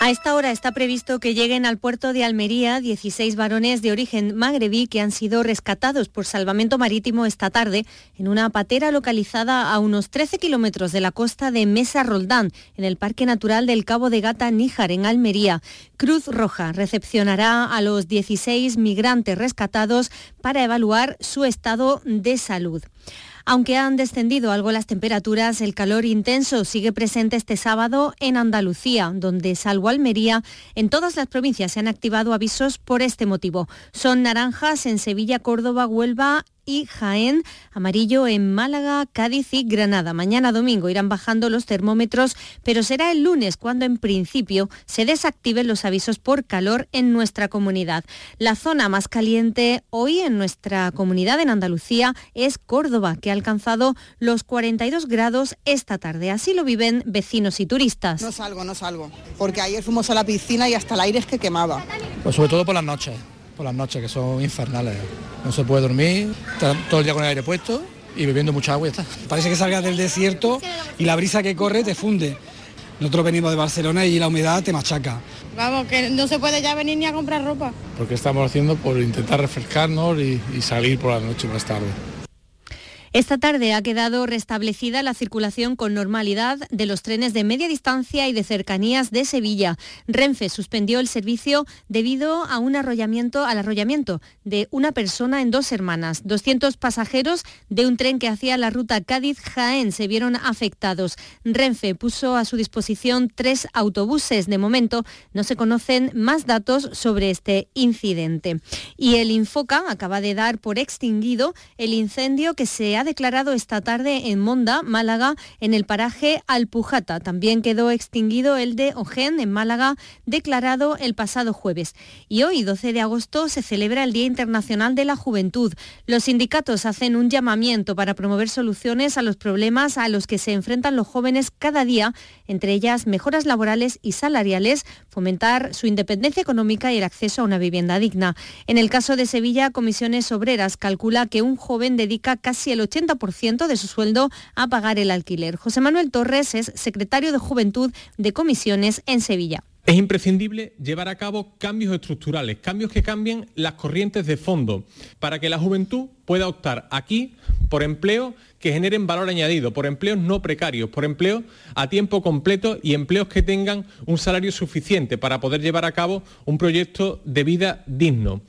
A esta hora está previsto que lleguen al puerto de Almería 16 varones de origen magrebí que han sido rescatados por salvamento marítimo esta tarde en una patera localizada a unos 13 kilómetros de la costa de Mesa Roldán, en el Parque Natural del Cabo de Gata Níjar, en Almería. Cruz Roja recepcionará a los 16 migrantes rescatados para evaluar su estado de salud. Aunque han descendido algo las temperaturas, el calor intenso sigue presente este sábado en Andalucía, donde, salvo Almería, en todas las provincias se han activado avisos por este motivo. Son naranjas en Sevilla, Córdoba, Huelva y Jaén, amarillo en Málaga, Cádiz y Granada. Mañana domingo irán bajando los termómetros, pero será el lunes cuando en principio se desactiven los avisos por calor en nuestra comunidad. La zona más caliente hoy en nuestra comunidad en Andalucía es Córdoba, que ha alcanzado los 42 grados esta tarde. Así lo viven vecinos y turistas. No salgo, no salgo, porque ayer fuimos a la piscina y hasta el aire es que quemaba. Pues sobre todo por las noches por las noches, que son infernales. No se puede dormir, todo el día con el aire puesto y bebiendo mucha agua y está. Parece que salgas del desierto y la brisa que corre te funde. Nosotros venimos de Barcelona y la humedad te machaca. Vamos, que no se puede ya venir ni a comprar ropa. Porque estamos haciendo por intentar refrescarnos y, y salir por la noche más tarde. Esta tarde ha quedado restablecida la circulación con normalidad de los trenes de media distancia y de cercanías de Sevilla. Renfe suspendió el servicio debido a un arrollamiento, al arrollamiento de una persona en dos hermanas. 200 pasajeros de un tren que hacía la ruta Cádiz-Jaén se vieron afectados. Renfe puso a su disposición tres autobuses. De momento no se conocen más datos sobre este incidente. Y el Infoca acaba de dar por extinguido el incendio que se ha declarado esta tarde en Monda, Málaga, en el paraje Alpujata. También quedó extinguido el de Ojén, en Málaga, declarado el pasado jueves. Y hoy, 12 de agosto, se celebra el Día Internacional de la Juventud. Los sindicatos hacen un llamamiento para promover soluciones a los problemas a los que se enfrentan los jóvenes cada día, entre ellas mejoras laborales y salariales, fomentar su independencia económica y el acceso a una vivienda digna. En el caso de Sevilla, Comisiones Obreras calcula que un joven dedica casi el 80% de su sueldo a pagar el alquiler. José Manuel Torres es secretario de Juventud de Comisiones en Sevilla. Es imprescindible llevar a cabo cambios estructurales, cambios que cambien las corrientes de fondo, para que la juventud pueda optar aquí por empleos que generen valor añadido, por empleos no precarios, por empleos a tiempo completo y empleos que tengan un salario suficiente para poder llevar a cabo un proyecto de vida digno.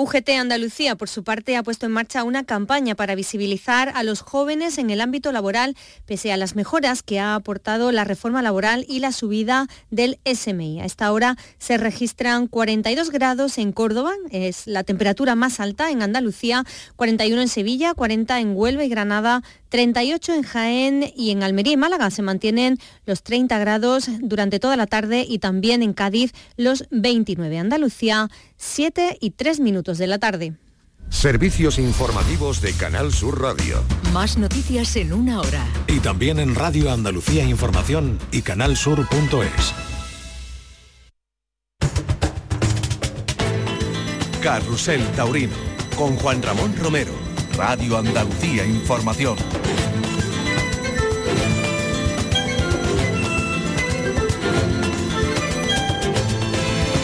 UGT Andalucía, por su parte, ha puesto en marcha una campaña para visibilizar a los jóvenes en el ámbito laboral, pese a las mejoras que ha aportado la reforma laboral y la subida del SMI. A esta hora se registran 42 grados en Córdoba, es la temperatura más alta en Andalucía, 41 en Sevilla, 40 en Huelva y Granada, 38 en Jaén y en Almería y Málaga se mantienen los 30 grados durante toda la tarde y también en Cádiz los 29. Andalucía, 7 y 3 minutos de la tarde. Servicios informativos de Canal Sur Radio. Más noticias en una hora. Y también en Radio Andalucía Información y canalsur.es. Carrusel Taurino con Juan Ramón Romero Radio Andalucía Información.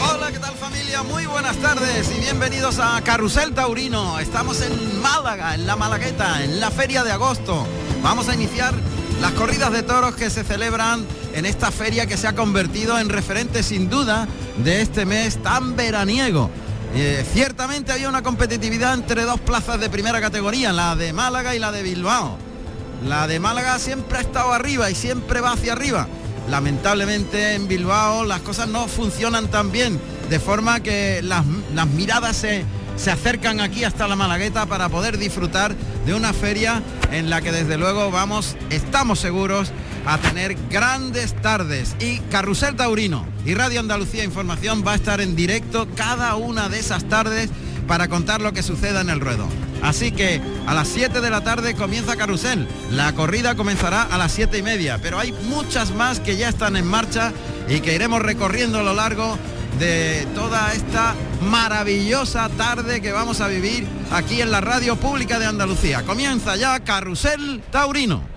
Hola, ¿qué tal familia? Muy buenas tardes y bienvenidos a Carrusel Taurino. Estamos en Málaga, en la Malagueta, en la feria de agosto. Vamos a iniciar las corridas de toros que se celebran en esta feria que se ha convertido en referente sin duda de este mes tan veraniego. Eh, ciertamente había una competitividad entre dos plazas de primera categoría, la de Málaga y la de Bilbao. La de Málaga siempre ha estado arriba y siempre va hacia arriba. Lamentablemente en Bilbao las cosas no funcionan tan bien, de forma que las, miradas se, se acercan aquí hasta la Malagueta para poder disfrutar de una feria en la que desde luego vamos, estamos seguros, a tener grandes tardes. Y Carrusel Taurino y Radio Andalucía Información va a estar en directo cada una de esas tardes para contar lo que suceda en el ruedo. Así que a las 7 de la tarde comienza Carrusel. La corrida comenzará a las 7 y media, pero hay muchas más que ya están en marcha y que iremos recorriendo a lo largo de toda esta maravillosa tarde que vamos a vivir aquí en la radio pública de Andalucía. Comienza ya Carrusel Taurino.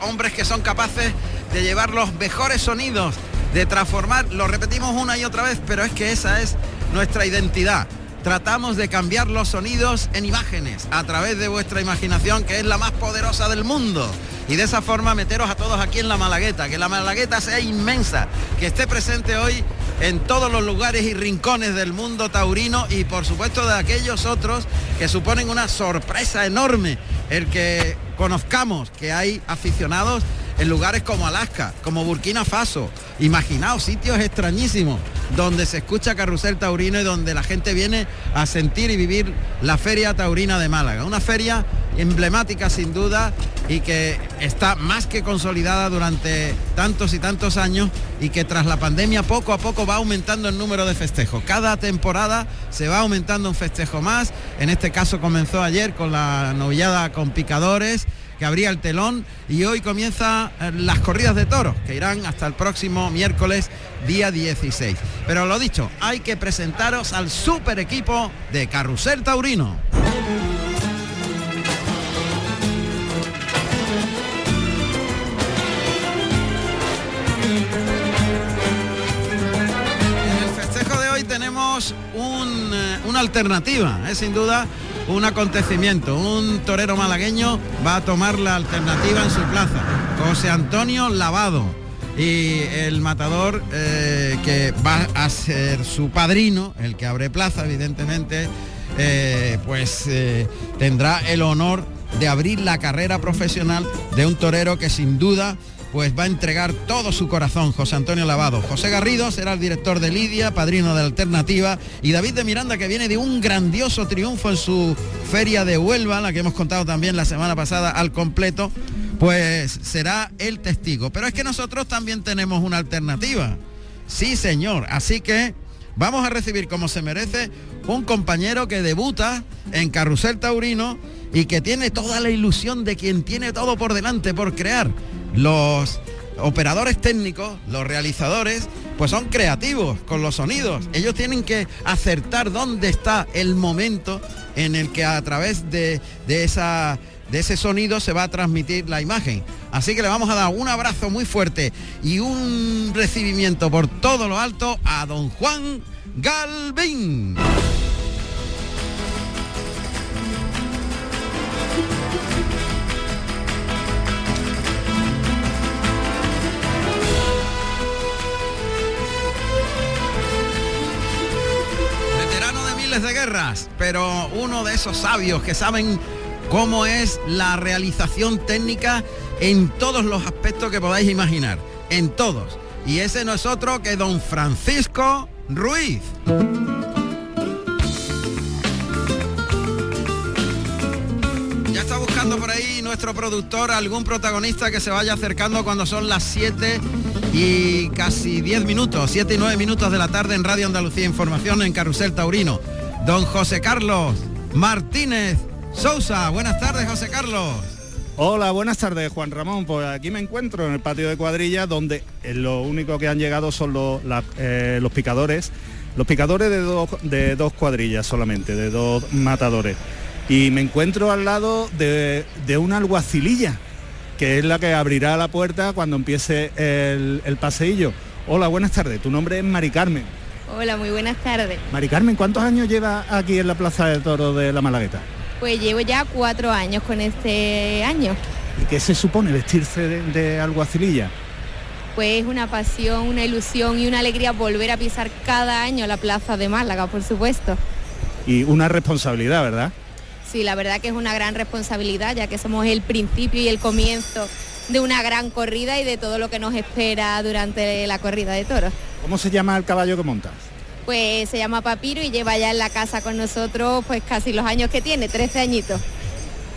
Hombres que son capaces de llevar los mejores sonidos, de transformar, lo repetimos una y otra vez, pero es que esa es nuestra identidad. Tratamos de cambiar los sonidos en imágenes a través de vuestra imaginación, que es la más poderosa del mundo. Y de esa forma meteros a todos aquí en la Malagueta, que la Malagueta sea inmensa, que esté presente hoy en todos los lugares y rincones del mundo taurino y por supuesto de aquellos otros que suponen una sorpresa enorme el que conozcamos que hay aficionados en lugares como Alaska, como Burkina Faso. Imaginaos sitios extrañísimos donde se escucha carrusel taurino y donde la gente viene a sentir y vivir la Feria Taurina de Málaga. Una feria emblemática sin duda y que está más que consolidada durante tantos y tantos años y que tras la pandemia poco a poco va aumentando el número de festejos. Cada temporada se va aumentando un festejo más. En este caso comenzó ayer con la novillada con picadores que abría el telón y hoy comienza eh, las corridas de toros que irán hasta el próximo miércoles día 16. Pero lo dicho, hay que presentaros al super equipo de Carrusel Taurino. Un, eh, una alternativa, es sin duda un acontecimiento. Un torero malagueño va a tomar la alternativa en su plaza. José Antonio Lavado. Y el matador eh, que va a ser su padrino, el que abre plaza, evidentemente, eh, pues eh, tendrá el honor de abrir la carrera profesional de un torero que sin duda pues va a entregar todo su corazón, José Antonio Lavado. José Garrido será el director de Lidia, padrino de Alternativa, y David de Miranda, que viene de un grandioso triunfo en su feria de Huelva, la que hemos contado también la semana pasada al completo, pues será el testigo. Pero es que nosotros también tenemos una alternativa. Sí, señor. Así que vamos a recibir como se merece un compañero que debuta en Carrusel Taurino y que tiene toda la ilusión de quien tiene todo por delante por crear los operadores técnicos, los realizadores, pues son creativos con los sonidos. Ellos tienen que acertar dónde está el momento en el que a través de, de, esa, de ese sonido se va a transmitir la imagen. Así que le vamos a dar un abrazo muy fuerte y un recibimiento por todo lo alto a don Juan De guerras, pero uno de esos sabios que saben cómo es la realización técnica en todos los aspectos que podáis imaginar, en todos. Y ese no es otro que don Francisco Ruiz. Ya está buscando por ahí nuestro productor algún protagonista que se vaya acercando cuando son las 7 y casi 10 minutos, 7 y 9 minutos de la tarde en Radio Andalucía Información en Carrusel Taurino. Don José Carlos Martínez Sousa. Buenas tardes, José Carlos. Hola, buenas tardes, Juan Ramón. Pues aquí me encuentro en el patio de cuadrilla, donde lo único que han llegado son eh, los picadores. Los picadores de dos, cuadrillas solamente, de dos matadores. Y me encuentro al lado de, de una alguacililla, que es la que abrirá la puerta cuando empiece el, el paseillo. Hola, buenas tardes. Tu nombre es Mari Carmen. Hola, muy buenas tardes. Mari Carmen, ¿cuántos años lleva aquí en la Plaza de Toro de la Malagueta? Pues llevo ya cuatro años con este año. ¿Y qué se supone vestirse de, de alguacililla? Pues una pasión, una ilusión y una alegría volver a pisar cada año la Plaza de Málaga, por supuesto. Y una responsabilidad, ¿verdad? Sí, la verdad que es una gran responsabilidad, ya que somos el principio y el comienzo de una gran corrida y de todo lo que nos espera durante la corrida de toros. ¿Cómo se llama el caballo que montas? Pues se llama Papiro y lleva ya en la casa con nosotros pues casi los años que tiene, 13 añitos.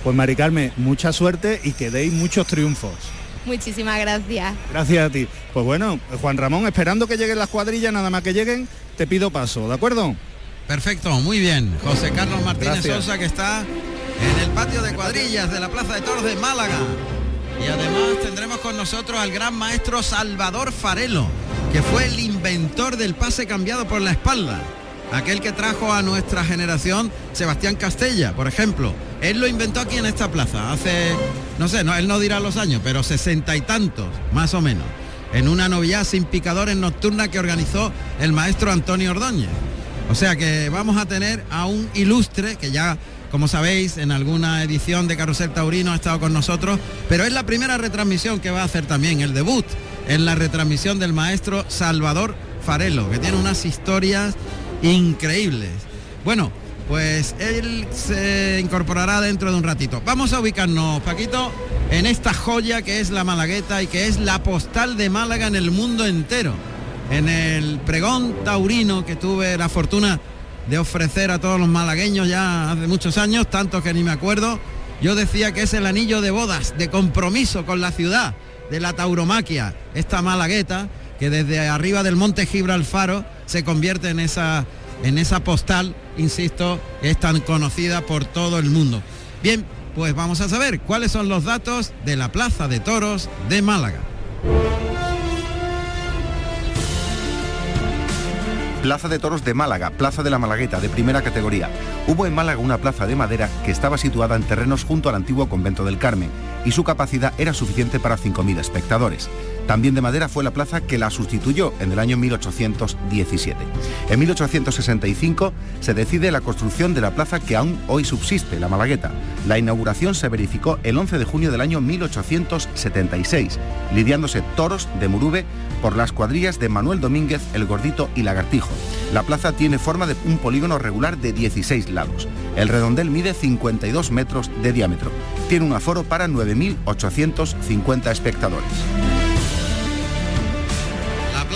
Pues Mari Carmen, mucha suerte y que deis muchos triunfos. Muchísimas gracias. Gracias a ti. Pues bueno, Juan Ramón, esperando que lleguen las cuadrillas, nada más que lleguen, te pido paso, ¿de acuerdo? Perfecto, muy bien. José Carlos Martínez Gracias. Sosa que está en el patio de cuadrillas de la Plaza de Toros de Málaga. Y además tendremos con nosotros al gran maestro Salvador Farelo, que fue el inventor del pase cambiado por la espalda. Aquel que trajo a nuestra generación Sebastián Castella, por ejemplo. Él lo inventó aquí en esta plaza, hace, no sé, no, él no dirá los años, pero sesenta y tantos, más o menos. En una novillada sin picadores nocturna que organizó el maestro Antonio Ordóñez. O sea que vamos a tener a un ilustre que ya, como sabéis, en alguna edición de Carrusel Taurino ha estado con nosotros, pero es la primera retransmisión que va a hacer también, el debut en la retransmisión del maestro Salvador Farelo, que tiene unas historias increíbles. Bueno, pues él se incorporará dentro de un ratito. Vamos a ubicarnos, Paquito, en esta joya que es la Malagueta y que es la postal de Málaga en el mundo entero en el pregón taurino que tuve la fortuna de ofrecer a todos los malagueños ya hace muchos años, tantos que ni me acuerdo. Yo decía que es el anillo de bodas, de compromiso con la ciudad, de la tauromaquia, esta malagueta que desde arriba del monte Gibralfaro se convierte en esa, en esa postal, insisto, es tan conocida por todo el mundo. Bien, pues vamos a saber cuáles son los datos de la Plaza de Toros de Málaga. Plaza de Toros de Málaga, Plaza de la Malagueta, de primera categoría. Hubo en Málaga una plaza de madera que estaba situada en terrenos junto al antiguo convento del Carmen y su capacidad era suficiente para 5.000 espectadores. También de madera fue la plaza que la sustituyó en el año 1817. En 1865 se decide la construcción de la plaza que aún hoy subsiste, la Malagueta. La inauguración se verificó el 11 de junio del año 1876, lidiándose toros de Murube por las cuadrillas de Manuel Domínguez, El Gordito y Lagartijo. La plaza tiene forma de un polígono regular de 16 lados. El redondel mide 52 metros de diámetro. Tiene un aforo para 9.850 espectadores.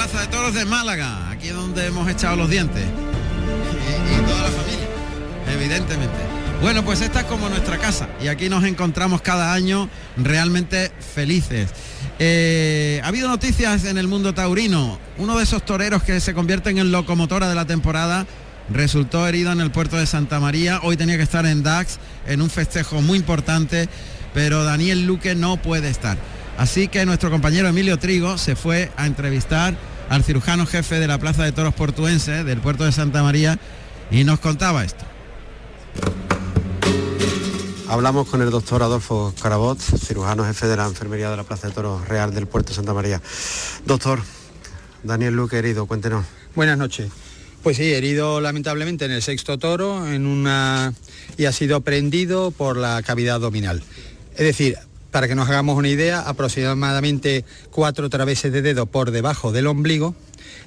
La Plaza de Toros de Málaga, aquí es donde hemos echado los dientes. Y toda la familia, evidentemente. Bueno, pues esta es como nuestra casa y aquí nos encontramos cada año realmente felices. Eh, ha habido noticias en el mundo taurino. Uno de esos toreros que se convierten en locomotora de la temporada resultó herido en el puerto de Santa María. Hoy tenía que estar en Dax en un festejo muy importante, pero Daniel Luque no puede estar. Así que nuestro compañero Emilio Trigo se fue a entrevistar al cirujano jefe de la Plaza de Toros Portuense del puerto de Santa María y nos contaba esto. Hablamos con el doctor Adolfo Carabot, cirujano jefe de la Enfermería de la Plaza de Toros Real del Puerto de Santa María. Doctor, Daniel Luque herido, cuéntenos. Buenas noches. Pues sí, herido lamentablemente en el sexto toro en una y ha sido prendido por la cavidad abdominal. Es decir, para que nos hagamos una idea, aproximadamente cuatro traveses de dedo por debajo del ombligo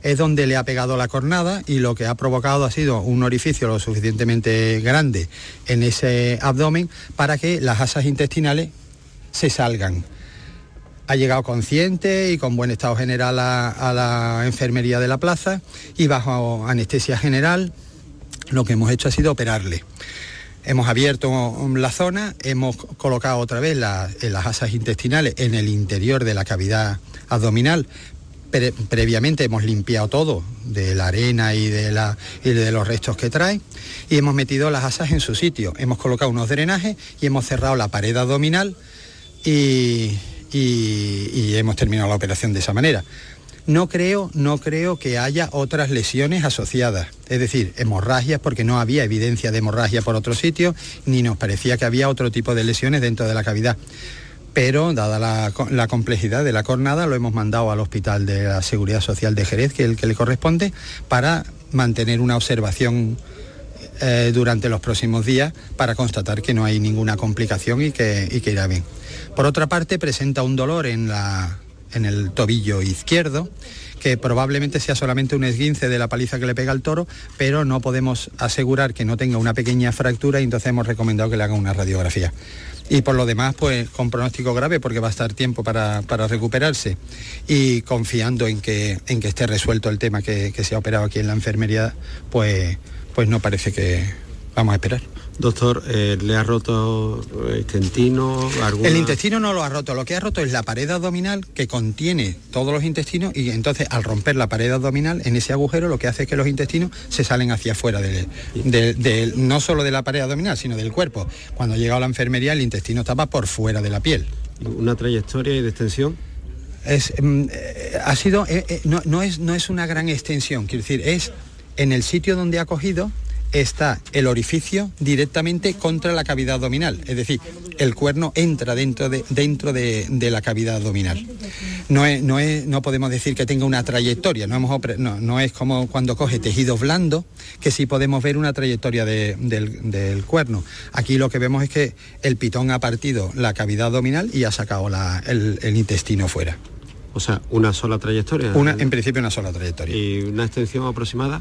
es donde le ha pegado la cornada y lo que ha provocado ha sido un orificio lo suficientemente grande en ese abdomen para que las asas intestinales se salgan. Ha llegado consciente y con buen estado general a, a la enfermería de la plaza y bajo anestesia general lo que hemos hecho ha sido operarle. Hemos abierto la zona, hemos colocado otra vez la- las asas intestinales en el interior de la cavidad abdominal. Pre- previamente hemos limpiado todo de la arena y de, los restos que trae y hemos metido las asas en su sitio. Hemos colocado unos drenajes y hemos cerrado la pared abdominal y hemos terminado la operación de esa manera. No creo, no creo que haya otras lesiones asociadas, es decir, hemorragias, porque no había evidencia de hemorragia por otro sitio, ni nos parecía que había otro tipo de lesiones dentro de la cavidad. Pero, dada la, co- la complejidad de la cornada, lo hemos mandado al Hospital de la Seguridad Social de Jerez, que es el que le corresponde, para mantener una observación eh, durante los próximos días para constatar que no hay ninguna complicación y que, y que irá bien. Por otra parte, presenta un dolor en, la, en el tobillo izquierdo, que probablemente sea solamente un esguince de la paliza que le pega al toro, pero no podemos asegurar que no tenga una pequeña fractura y entonces hemos recomendado que le haga una radiografía. Y por lo demás, pues con pronóstico grave porque va a estar tiempo para, para recuperarse y confiando en que, en que esté resuelto el tema que, que se ha operado aquí en la enfermería, pues, pues no parece que, vamos a esperar. Doctor, eh, ¿le ha roto el intestino? Alguna... El intestino no lo ha roto, lo que ha roto es la pared abdominal que contiene todos los intestinos y entonces al romper la pared abdominal en ese agujero lo que hace es que los intestinos se salen hacia afuera, de, de- de- no solo de la pared abdominal, sino del cuerpo. Cuando llega a la enfermería el intestino estaba por fuera de la piel. ¿Una trayectoria y de extensión? Es, mm, eh, ha sido, eh, eh, no, no es, no es una gran extensión, quiero decir, es en el sitio donde ha cogido está el orificio directamente contra la cavidad abdominal, es decir, el cuerno entra dentro de, dentro de, de la cavidad abdominal. No, es, no, es- no podemos decir que tenga una trayectoria, no, hemos no, no es como cuando coge tejido blando, que sí podemos ver una trayectoria de- del, del cuerno. Aquí lo que vemos es que el pitón ha partido la cavidad abdominal y ha sacado la- el- el intestino fuera. O sea, una sola trayectoria. Una, en principio una sola trayectoria. ¿Y una extensión aproximada?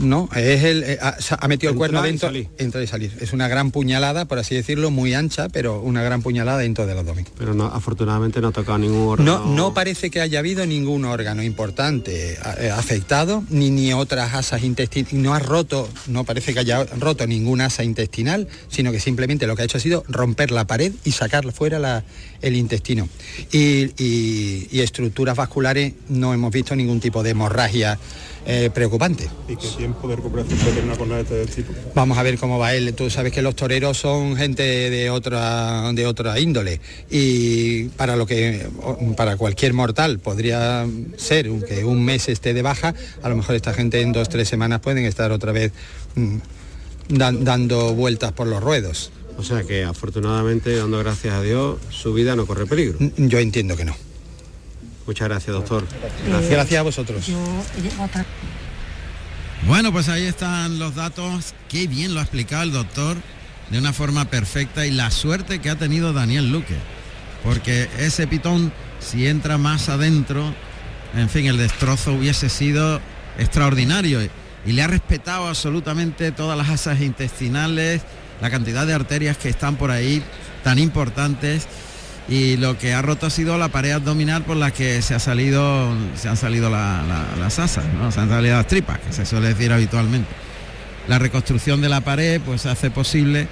No, es el, eh, ha, se ha metido el cuerno y dentro, salir. entrar y salir. Es una gran puñalada, por así decirlo, muy ancha, pero una gran puñalada dentro del abdomen. Pero no, afortunadamente no ha tocado ningún órgano. No, no parece que haya habido ningún órgano importante eh, afectado, ni, ni otras asas intestinales. No ha roto, no parece que haya roto ninguna asa intestinal, sino que simplemente lo que ha hecho ha sido romper la pared y sacar fuera la- el intestino. Y, y- y estructuras vasculares no hemos visto ningún tipo de hemorragia eh, preocupante. ¿Y qué tiempo de recuperación puede tener una jornada de este tipo? Vamos a ver cómo va él. Tú sabes que los toreros son gente de otra de otra índole y para lo que para cualquier mortal podría ser que un mes esté de baja, a lo mejor esta gente en dos tres semanas pueden estar otra vez mm, dan- dando vueltas por los ruedos. O sea que afortunadamente, dando gracias a Dios, su vida no corre peligro. Yo entiendo que no. Muchas gracias, doctor. Gracias, gracias a vosotros. Bueno, pues ahí están los datos. Qué bien lo ha explicado el doctor de una forma perfecta y la suerte que ha tenido Daniel Luque. Porque ese pitón, si entra más adentro, en fin, el destrozo hubiese sido extraordinario. Y le ha respetado absolutamente todas las asas intestinales, la cantidad de arterias que están por ahí tan importantes. Y lo que ha roto ha sido la pared abdominal por la que se ha salido, se han salido la- la- las asas, se han salido las tripas, que se suele decir habitualmente. La reconstrucción de la pared pues hace posible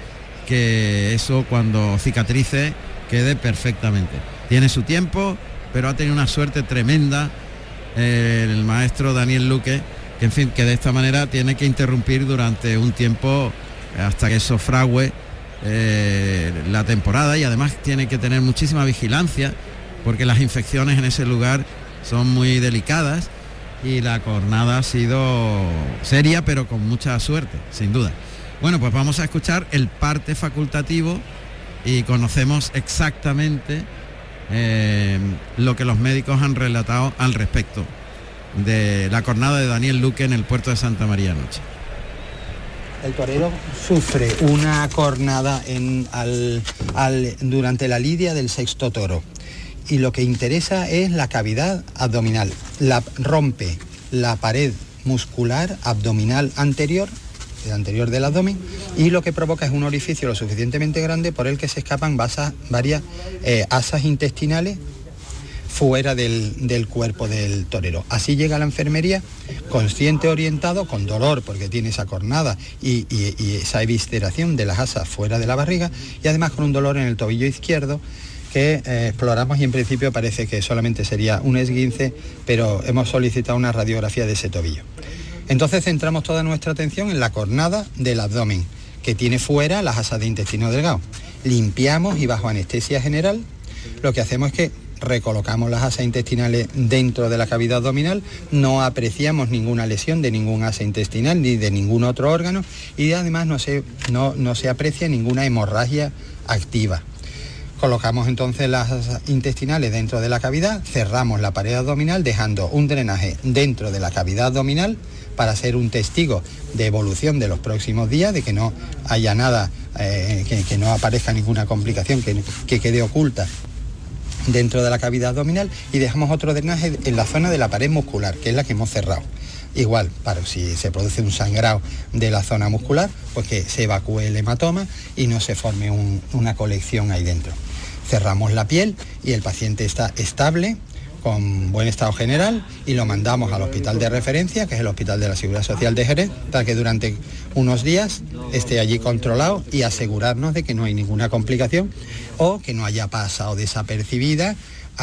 que eso cuando cicatrice quede perfectamente. Tiene su tiempo, pero ha tenido una suerte tremenda eh, el maestro Daniel Luque, que en fin, que de esta manera tiene que interrumpir durante un tiempo hasta que eso frague eh, la temporada y además tiene que tener muchísima vigilancia porque las infecciones en ese lugar son muy delicadas y la cornada ha sido seria pero con mucha suerte, sin duda. Bueno, pues vamos a escuchar el parte facultativo y conocemos exactamente eh, lo que los médicos han relatado al respecto de la cornada de Daniel Luque en el puerto de Santa María anoche. El torero sufre una cornada durante la lidia del sexto toro y lo que interesa es la cavidad abdominal. La, rompe la pared muscular abdominal anterior, el anterior del abdomen, y lo que provoca es un orificio lo suficientemente grande por el que se escapan vasas- varias eh, asas intestinales fuera del, del cuerpo del torero. Así llega a la enfermería, consciente, orientado, con dolor porque tiene esa cornada y, esa evisceración de las asas fuera de la barriga y además con un dolor en el tobillo izquierdo que eh, exploramos y en principio parece que solamente sería un esguince, pero hemos solicitado una radiografía de ese tobillo. Entonces centramos toda nuestra atención en la cornada del abdomen, que tiene fuera las asas de intestino delgado. Limpiamos y bajo anestesia general lo que hacemos es que recolocamos las asas intestinales dentro de la cavidad abdominal, no apreciamos ninguna lesión de ningún asa intestinal ni de ningún otro órgano y además no se, no, no se aprecia ninguna hemorragia activa. Colocamos entonces las asas intestinales dentro de la cavidad, cerramos la pared abdominal dejando un drenaje dentro de la cavidad abdominal para ser un testigo de evolución de los próximos días, de que no haya nada, eh, que, que no aparezca ninguna complicación que, que quede oculta dentro de la cavidad abdominal y dejamos otro drenaje en la zona de la pared muscular, que es la que hemos cerrado. Igual, para si se produce un sangrado de la zona muscular, pues que se evacúe el hematoma y no se forme un- una colección ahí dentro. Cerramos la piel y el paciente está estable, con buen estado general y lo mandamos al hospital de referencia, que es el Hospital de la Seguridad Social de Jerez, para que durante unos días esté allí controlado y asegurarnos de que no hay ninguna complicación o que no haya pasado desapercibida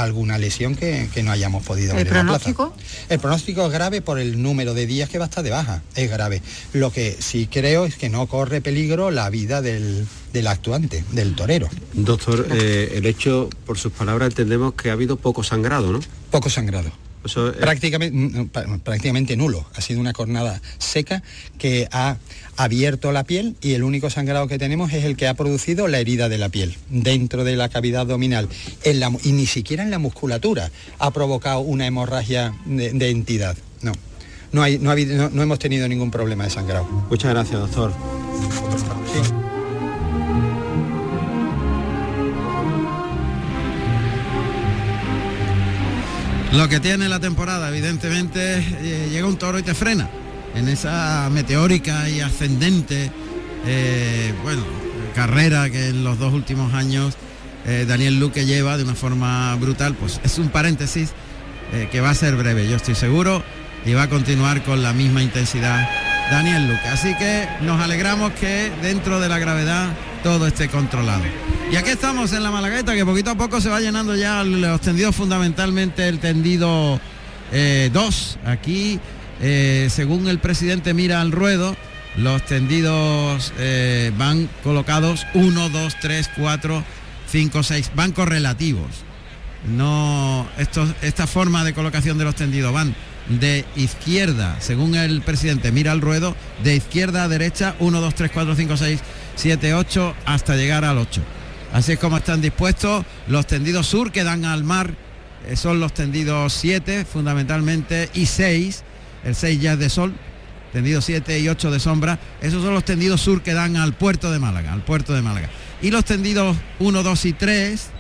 alguna lesión que, que no hayamos podido ¿El ver en la plaza. pronóstico? El pronóstico es grave por el número de días que va a estar de baja, es grave. Lo que sí creo es que no corre peligro la vida del, del actuante, del torero. Doctor, eh, el hecho, por sus palabras, entendemos que ha habido poco sangrado, ¿no? Poco sangrado. Eso es- prácticamente, prácticamente nulo. Ha sido una cornada seca que ha abierto la piel y el único sangrado que tenemos es el que ha producido la herida de la piel dentro de la cavidad abdominal En la y ni siquiera en la musculatura ha provocado una hemorragia de, de entidad. No, no, hay, no, ha habido- no- no hemos tenido ningún problema de sangrado. Muchas gracias, doctor. Lo que tiene la temporada, evidentemente, eh, llega un toro y te frena. En esa meteórica y ascendente, eh, carrera que en los dos últimos años eh, Daniel Luque lleva de una forma brutal, pues es un paréntesis que va a ser breve, yo estoy seguro, y va a continuar con la misma intensidad Daniel Luque. Así que nos alegramos que dentro de la gravedad todo esté controlado. Y aquí estamos en la Malagueta, que poquito a poco se va llenando ya los tendidos, fundamentalmente el tendido 2. Aquí, eh, según el presidente mira al ruedo, los tendidos eh, van colocados 1, 2, 3, 4, 5, 6, van correlativos. No, estos, esta forma de colocación de los tendidos van de izquierda, según el presidente mira al ruedo, de izquierda a derecha, 1, 2, 3, 4, 5, 6, 7, 8, hasta llegar al 8. Así es como están dispuestos los tendidos sur que dan al mar, eh, son los tendidos 7 fundamentalmente y 6, el 6 ya es de sol, tendido 7 y 8 de sombra, esos son los tendidos sur que dan al puerto de Málaga, al puerto de Málaga. Y los tendidos 1, 2 y 3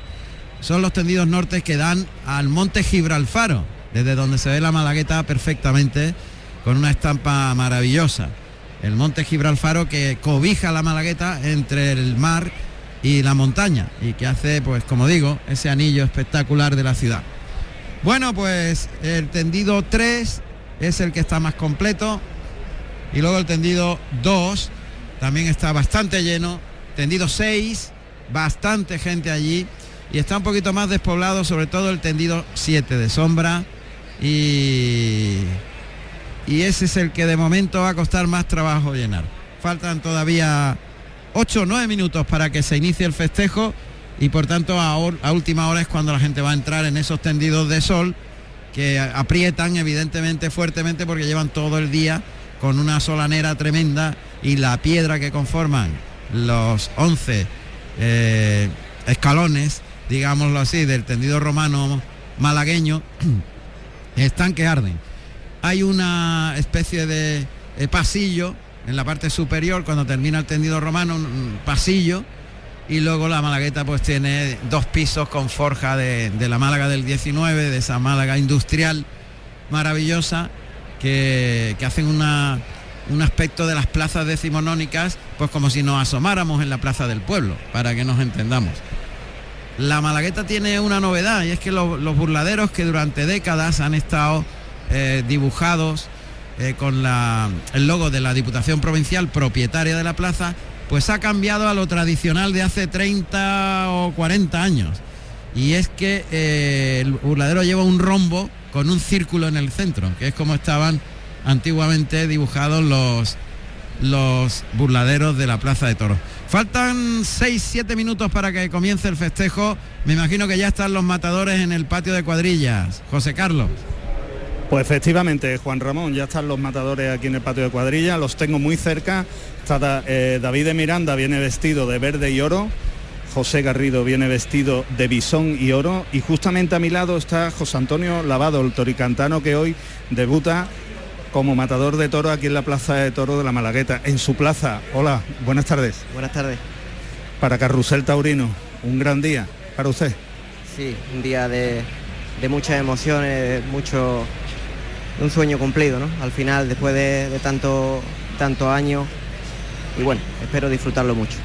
son los tendidos norte que dan al monte Gibralfaro, desde donde se ve la Malagueta perfectamente, con una estampa maravillosa. El monte Gibralfaro que cobija la Malagueta entre el mar y la montaña y que hace, pues como digo, ese anillo espectacular de la ciudad. Bueno, pues el tendido 3 es el que está más completo y luego el tendido 2 también está bastante lleno. Tendido 6, bastante gente allí y está un poquito más despoblado, sobre todo el tendido 7 de sombra y, y ese es el que de momento va a costar más trabajo llenar. Faltan todavía 8 o 9 minutos para que se inicie el festejo y por tanto a, a última hora es cuando la gente va a entrar en esos tendidos de sol que aprietan evidentemente fuertemente porque llevan todo el día con una solanera tremenda y la piedra que conforman los 11 eh, escalones, digámoslo así, del tendido romano malagueño, están que arden. Hay una especie de eh, pasillo en la parte superior cuando termina el tendido romano, un, pasillo, y luego la Malagueta pues tiene dos pisos con forja de, de la Málaga del 19, de esa Málaga industrial maravillosa, que, que hacen una, un aspecto de las plazas decimonónicas, pues como si nos asomáramos en la plaza del pueblo, para que nos entendamos. La Malagueta tiene una novedad y es que lo- los burladeros que durante décadas han estado eh, dibujados eh, con el logo de la Diputación Provincial propietaria de la plaza, pues ha cambiado a lo tradicional de hace 30 o 40 años. Y es que eh, el burladero lleva un rombo con un círculo en el centro, que es como estaban antiguamente dibujados los, los burladeros de la Plaza de Toros. Faltan 6-7 minutos para que comience el festejo. Me imagino que ya están los matadores en el patio de cuadrillas. José Carlos. Pues efectivamente, Juan Ramón, ya están los matadores aquí en el patio de cuadrilla, los tengo muy cerca. Está eh, David de Miranda viene vestido de verde y oro, José Garrido viene vestido de bisón y oro y justamente a mi lado está José Antonio Lavado, el toricantano que hoy debuta como matador de toro aquí en la Plaza de Toro de la Malagueta, en su plaza. Hola, buenas tardes. Buenas tardes. Para Carrusel Taurino, un gran día para usted. Sí, un día de, de muchas emociones, mucho un sueño cumplido, ¿no? Al final, después de, de tanto tantos años y bueno, espero disfrutarlo mucho.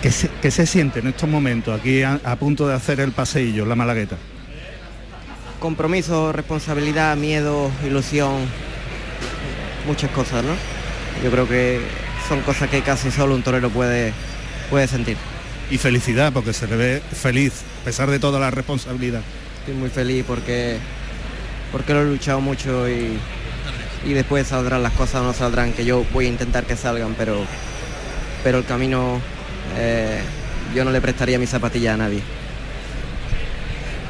¿Qué se, qué se siente en estos momentos aquí a, a punto de hacer el paseillo, la Malagueta? compromiso, responsabilidad, miedo, ilusión, muchas cosas, ¿no? Yo creo que son cosas que casi solo un torero puede, puede sentir. Y felicidad, porque se le ve feliz, a pesar de toda la responsabilidad. Estoy muy feliz porque, porque lo he luchado mucho y, y después saldrán las cosas o no saldrán, que yo voy a intentar que salgan, pero, pero el camino eh, yo no le prestaría mi zapatilla a nadie.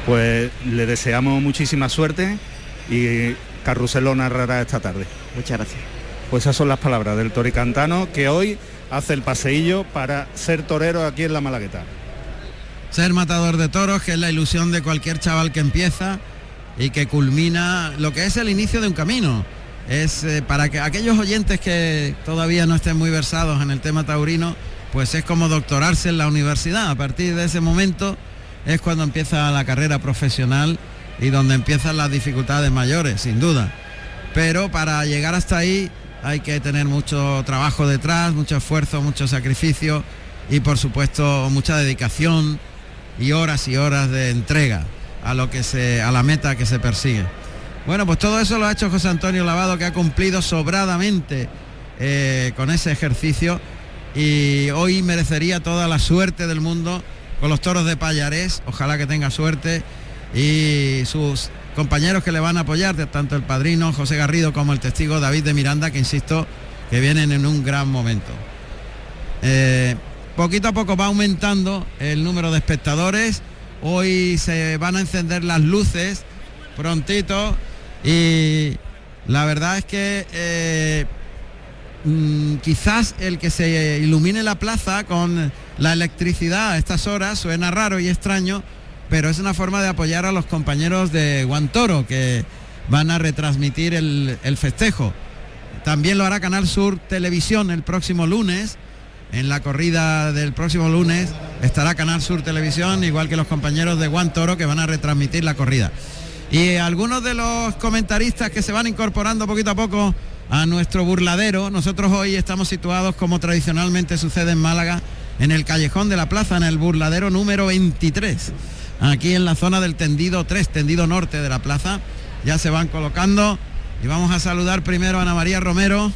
Pues le deseamos muchísima suerte y Carrusel lo narrará esta tarde. Muchas gracias. Pues esas son las palabras del toricantano que hoy hace el paseillo para ser torero aquí en la Malagueta. Ser matador de toros, que es la ilusión de cualquier chaval que empieza y que culmina lo que es el inicio de un camino. Es eh, para que aquellos oyentes que todavía no estén muy versados en el tema taurino, pues es como doctorarse en la universidad. A partir de ese momento es cuando empieza la carrera profesional y donde empiezan las dificultades mayores, sin duda. Pero para llegar hasta ahí hay que tener mucho trabajo detrás, mucho esfuerzo, mucho sacrificio y por supuesto mucha dedicación y horas y horas de entrega a lo que se a la meta que se persigue. Bueno, pues todo eso lo ha hecho José Antonio Lavado que ha cumplido sobradamente eh, con ese ejercicio y hoy merecería toda la suerte del mundo con los toros de Payarés, ojalá que tenga suerte y sus compañeros que le van a apoyar, tanto el padrino José Garrido como el testigo David de Miranda, que insisto, que vienen en un gran momento. Eh, poquito a poco va aumentando el número de espectadores, hoy se van a encender las luces prontito y la verdad es que eh, mm, quizás el que se ilumine la plaza con la electricidad a estas horas suena raro y extraño, pero es una forma de apoyar a los compañeros de Guantoro que van a retransmitir el, el festejo. También lo hará Canal Sur Televisión el próximo lunes. En la corrida del próximo lunes estará Canal Sur Televisión, igual que los compañeros de Guantoro que van a retransmitir la corrida. Y algunos de los comentaristas que se van incorporando poquito a poco a nuestro burladero, nosotros hoy estamos situados como tradicionalmente sucede en Málaga, en el callejón de la plaza, en el burladero número 23 aquí en la zona del tendido 3, tendido norte de la plaza. Ya se van colocando y vamos a saludar primero a Ana María Romero.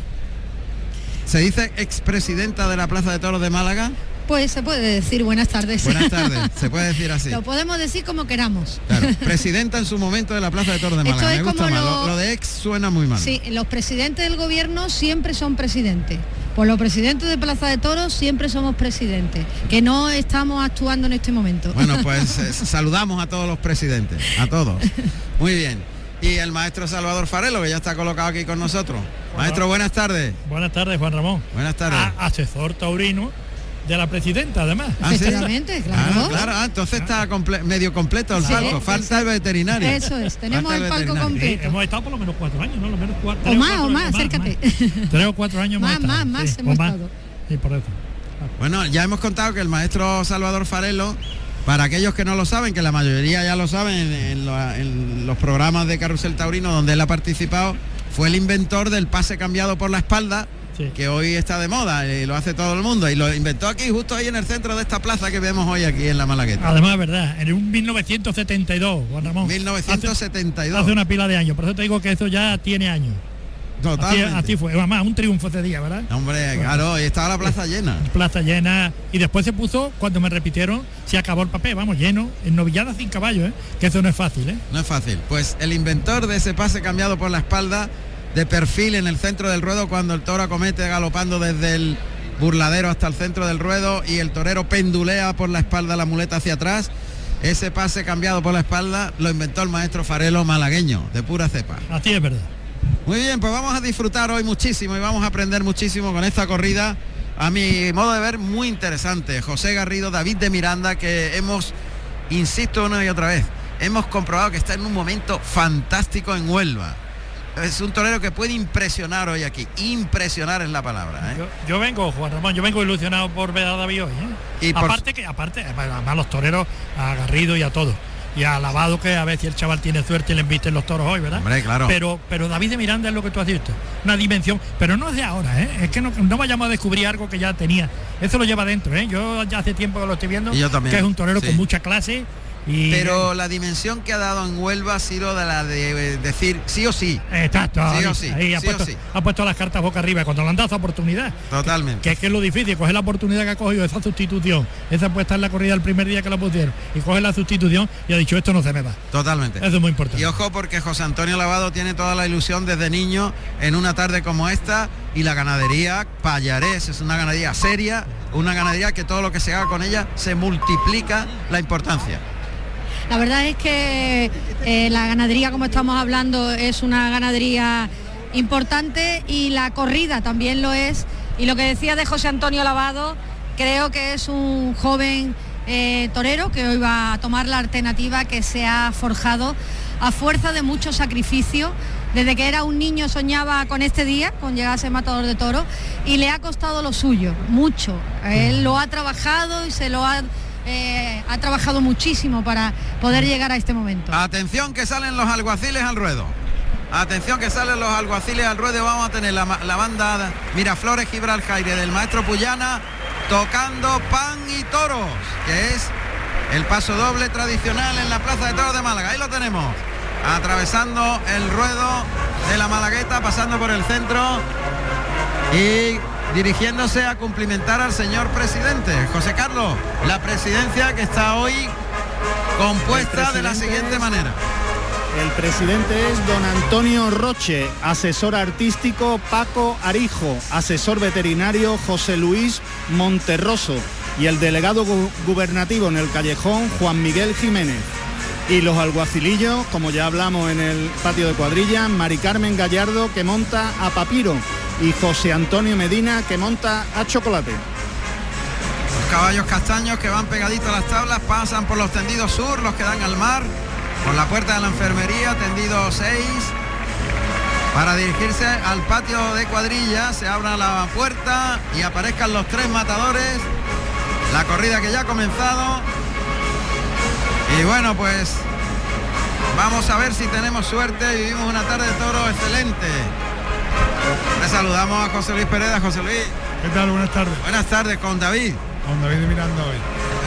Se dice expresidenta de la Plaza de Toros de Málaga. Pues se puede decir buenas tardes. Buenas tardes, se puede decir así. Lo podemos decir como queramos. Claro, presidenta en su momento de la Plaza de Toros de Málaga. Me gusta. Lo... Lo, de ex suena muy mal. Sí, los presidentes del gobierno siempre son presidentes. Pues los presidentes de Plaza de Toros siempre somos presidentes, que no estamos actuando en este momento. Bueno, pues eh, saludamos a todos los presidentes, a todos. Muy bien. Y el maestro Salvador Farelo, que ya está colocado aquí con nosotros. Maestro, buenas tardes. Buenas tardes, Juan Ramón. Buenas tardes. A asesor taurino de la presidenta, además. ¿Ah, sí? Efectivamente, claro. Ah, claro, ah, entonces está comple medio completo el Sí, palco. Falta el veterinario. Eso es, tenemos Falta el palco completo. hemos estado por lo menos cuatro años, ¿no? Lo menos cuatro, O más, cuatro o más, acércate. Tres o cuatro años Más, más, más sí, hemos más. estado. Sí, por eso. Bueno, ya hemos contado que el maestro Salvador Farelo, para aquellos que no lo saben, que la mayoría ya lo saben en, en lo- en los programas de Carrusel Taurino donde él ha participado, fue el inventor del pase cambiado por la espalda, que hoy está de moda y lo hace todo el mundo. Y lo inventó aquí, justo ahí en el centro de esta plaza que vemos hoy aquí en la Malagueta. Además, verdad, en un 1972, Juan Ramón. 1972. Hace, hace una pila de años, por eso te digo que eso ya tiene años. Totalmente. Así, así fue, además, un triunfo ese día, ¿verdad? Hombre, claro, y estaba la plaza llena. Plaza llena. Y después se puso, cuando me repitieron, se acabó el papel, vamos, lleno, en novillada sin caballo, ¿eh? Que eso no es fácil, ¿eh? No es fácil. Pues el inventor de ese pase cambiado por la espalda, de perfil en el centro del ruedo, cuando el toro acomete galopando desde el burladero hasta el centro del ruedo y el torero pendulea por la espalda la muleta hacia atrás. Ese pase cambiado por la espalda lo inventó el maestro Farelo malagueño, de pura cepa. Así es verdad. Muy bien, pues vamos a disfrutar hoy muchísimo y vamos a aprender muchísimo con esta corrida. A mi modo de ver, muy interesante. José Garrido, David de Miranda, que hemos, insisto una y otra vez, hemos comprobado que está en un momento fantástico en Huelva. Es un torero que puede impresionar hoy aquí. Impresionar es la palabra. ¿eh? Yo, yo vengo, Juan Ramón, yo vengo ilusionado por ver a David hoy, ¿eh? Y por- aparte que, aparte, además los toreros, a Garrido y a todos. Y a Lavado que a ver si el chaval tiene suerte y le inviten los toros hoy, ¿verdad? Hombre, claro. Pero, pero David de Miranda es lo que tú has dicho. Una dimensión, pero no es de ahora, ¿eh? Es que no, no vayamos a descubrir algo que ya tenía. Eso lo lleva dentro, ¿eh? Yo ya hace tiempo que lo estoy viendo, Y yo también, que es un torero sí. con mucha clase, Y, Pero la dimensión que ha dado en Huelva ha sido de la de decir sí o sí. Exacto, Sí ahí, o sí, ahí ha, sí o puesto, sí. ha puesto las cartas boca arriba cuando le han dado esa oportunidad. Totalmente. Que es que es lo difícil, coger la oportunidad que ha cogido, esa sustitución, esa puesta en la corrida el primer día que la pusieron, y coge la sustitución y ha dicho esto no se me va. Totalmente. Eso es muy importante. Y ojo porque José Antonio Lavado tiene toda la ilusión desde niño en una tarde como esta y la ganadería Payarés es una ganadería seria, una ganadería que todo lo que se haga con ella se multiplica la importancia. La verdad es que eh, la ganadería, como estamos hablando, es una ganadería importante y la corrida también lo es. Y lo que decía de José Antonio Lavado, creo que es un joven eh, torero que hoy va a tomar la alternativa que se ha forjado a fuerza de mucho sacrificio. Desde que era un niño soñaba con este día, con llegar a ser matador de toro, y le ha costado lo suyo, mucho. Él lo ha trabajado y se lo ha, eh, ha trabajado muchísimo para poder llegar a este momento. Atención que salen los alguaciles al ruedo. Atención que salen los alguaciles al ruedo. Vamos a tener la, la banda Miraflores Gibraltar del maestro Puyana tocando pan y toros, que es el paso doble tradicional en la Plaza de Toros de Málaga. Ahí lo tenemos. Atravesando el ruedo de la Malagueta, pasando por el centro y dirigiéndose a cumplimentar al señor presidente. José Carlos, la presidencia que está hoy compuesta de la siguiente manera. El presidente es don Antonio Roche, asesor artístico Paco Arijo, asesor veterinario José Luis Monterroso y el delegado gu- gubernativo en el callejón Juan Miguel Jiménez. Y los alguacilillos, como ya hablamos en el patio de cuadrilla, Mari Carmen Gallardo que monta a Papiro y José Antonio Medina que monta a Chocolate. Los caballos castaños que van pegaditos a las tablas pasan por los tendidos sur, los que dan al mar, por la puerta de la enfermería, tendido 6. Para dirigirse al patio de cuadrilla, se abra la puerta y aparezcan los tres matadores. La corrida que ya ha comenzado. Y bueno, pues vamos a ver si tenemos suerte. Vivimos una tarde de toro excelente. Le saludamos a José Luis Pereda. José Luis. ¿Qué tal? Buenas tardes. Buenas tardes con David. Con David de Miranda hoy.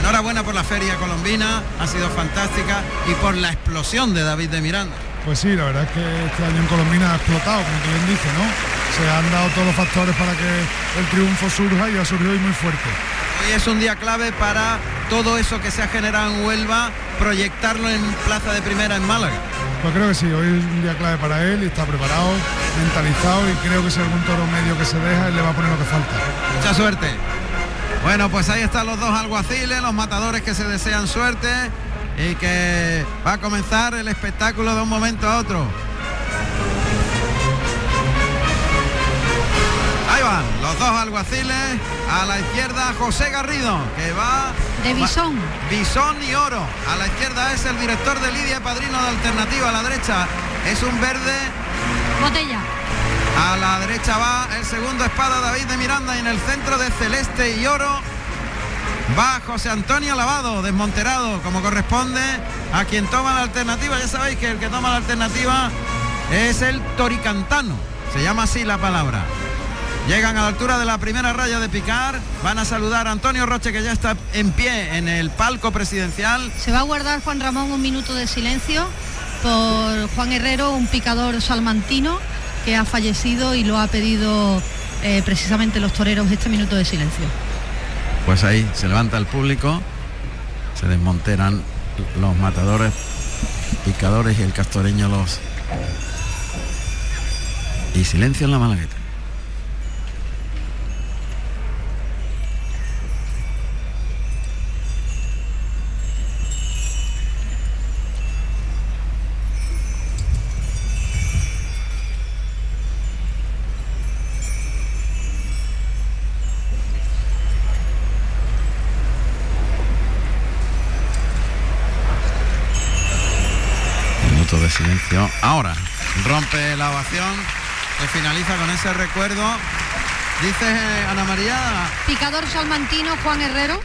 Enhorabuena por la feria colombina, ha sido fantástica y por la explosión de David de Miranda. Pues sí, la verdad es que este año en Colombina ha explotado, como tú bien dices, ¿no? Se han dado todos los factores para que el triunfo surja y ha surgido hoy muy fuerte. Hoy es un día clave para todo eso que se ha generado en Huelva, proyectarlo en Plaza de Primera en Málaga. Pues creo que sí, hoy es un día clave para él y está preparado, mentalizado y creo que si algún toro medio que se deja, él le va a poner lo que falta. Mucha suerte. Bueno, pues ahí están los dos alguaciles, los matadores que se desean suerte y que va a comenzar el espectáculo de un momento a otro. Ahí van los dos alguaciles. A la izquierda José Garrido, que va... De Bisón. Bisón y Oro. A la izquierda es el director de Lidia Padrino de Alternativa. A la derecha es un verde Botella. a la derecha va el segundo espada David de Miranda y en el centro de celeste y oro va José Antonio Lavado, desmonterado como corresponde a quien toma la alternativa. Ya sabéis que el que toma la alternativa es el toricantano, se llama así la palabra. Llegan a la altura de la primera raya de picar, van a saludar a Antonio Roche que ya está en pie en el palco presidencial. Se va a guardar Juan Ramón un minuto de silencio por Juan Herrero, un picador salmantino que ha fallecido y lo ha pedido eh, precisamente los toreros este minuto de silencio. Pues ahí se levanta el público, se desmonteran los matadores, picadores y el castoreño los... Y silencio en la malagueta. Rompe la ovación que finaliza con ese recuerdo. Dice eh, Ana María, Picador salmantino Juan Herrero.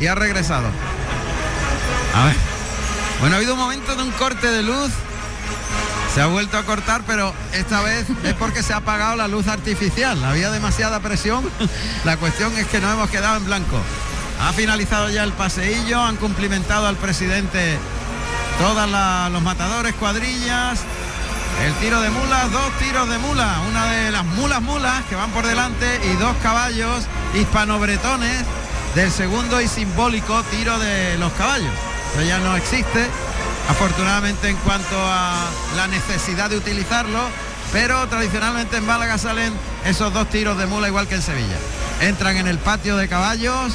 Y ha regresado. A ver. Bueno, ha habido un momento de un corte de luz. Se ha vuelto a cortar, pero esta vez es porque se ha apagado la luz artificial. Había demasiada presión. La cuestión es que nos hemos quedado en blanco. Ha finalizado ya el paseillo, han cumplimentado al presidente todos los matadores, cuadrillas, el tiro de mulas, dos tiros de mula, una de las mulas mulas que van por delante y dos caballos hispano-bretones del segundo y simbólico tiro de los caballos. Eso ya no existe, afortunadamente en cuanto a la necesidad de utilizarlo, pero tradicionalmente en Málaga salen esos dos tiros de mula igual que en Sevilla. Entran en el patio de caballos,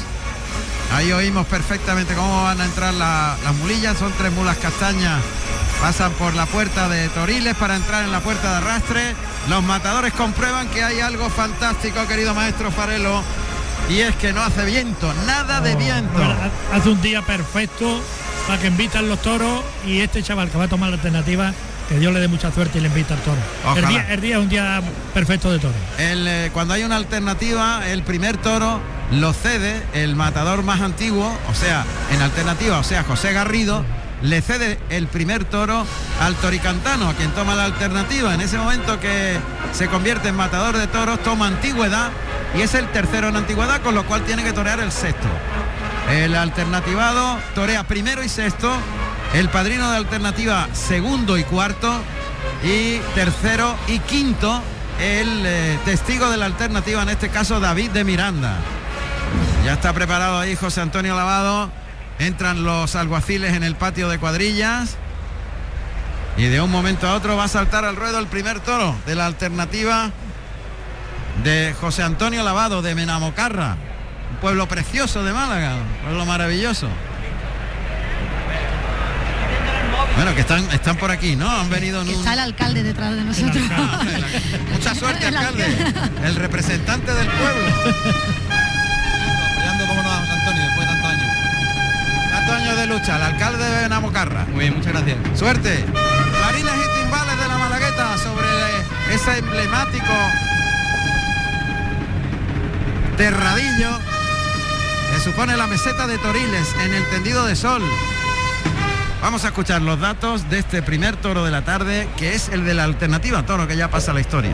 ahí oímos perfectamente cómo van a entrar las mulillas, son tres mulas castañas Pasan por la puerta de Toriles para entrar en la puerta de arrastre. Los matadores comprueban que hay algo fantástico, querido maestro Farelo. Y es que no hace viento, nada de viento. hace un día perfecto para que invitan los toros y este chaval que va a tomar la alternativa que Dios le dé mucha suerte y le invita al toro. El día, es un día perfecto de toro. Eh, cuando hay una alternativa, el primer toro lo cede el matador más antiguo, o sea, en alternativa, o sea, José Garrido, le cede el primer toro al toricantano, a quien toma la alternativa. En ese momento que se convierte en matador de toros, toma antigüedad y es el tercero en antigüedad, con lo cual tiene que torear el sexto. El alternativado torea primero y sexto, el padrino de alternativa segundo y cuarto y tercero y quinto el eh, testigo de la alternativa, en este caso David de Miranda. Ya está preparado ahí José Antonio Lavado Entran los alguaciles en el patio de cuadrillas. Y de un momento a otro va a saltar al ruedo el primer toro de la alternativa de José Antonio Lavado de Menamocarra. Un pueblo precioso de Málaga, un pueblo maravilloso. Bueno, que están, están por aquí, ¿no? Han venido en Está el alcalde detrás de nosotros. Mucha suerte, alcalde. El representante del pueblo. de lucha, el alcalde de Namocarra. Muy bien, muchas gracias. Suerte. Clarines y timbales de la Malagueta sobre ese emblemático terradillo que supone la meseta de Toriles en el tendido de sol. Vamos a escuchar los datos de este primer toro de la tarde, que es el de la alternativa toro que ya pasa la historia.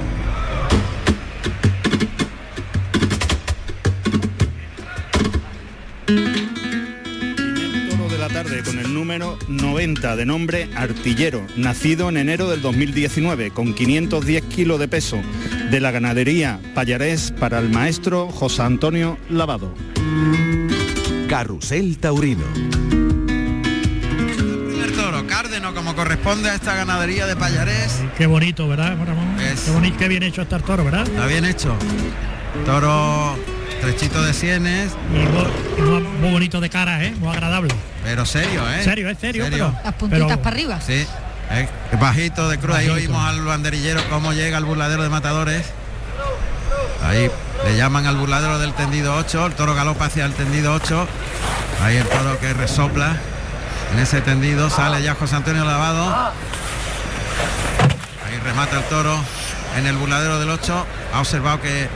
Número 90 de nombre Artillero, nacido en enero del 2019 con 510 kilos de peso de la ganadería Payarés para el maestro José Antonio Lavado. Carrusel Taurino. primer toro, cárdeno, como corresponde a esta ganadería de Payarés. Qué bonito, ¿verdad, Qué, bonito, qué bien hecho está el toro, ¿verdad? Está bien hecho. Toro Trechito de sienes. Y muy, bonito de cara, ¿eh? Muy agradable. Pero serio, ¿eh? Serio, es serio. las puntitas para arriba. Sí. Bajito de cruz. Ahí oímos al banderillero cómo llega al burladero de matadores. Ahí le llaman al burladero del tendido 8. El toro galopa hacia el tendido 8. Ahí el toro que resopla. En ese tendido sale ya José Antonio Lavado. Ahí remata el toro en el burladero del 8. Ha observado que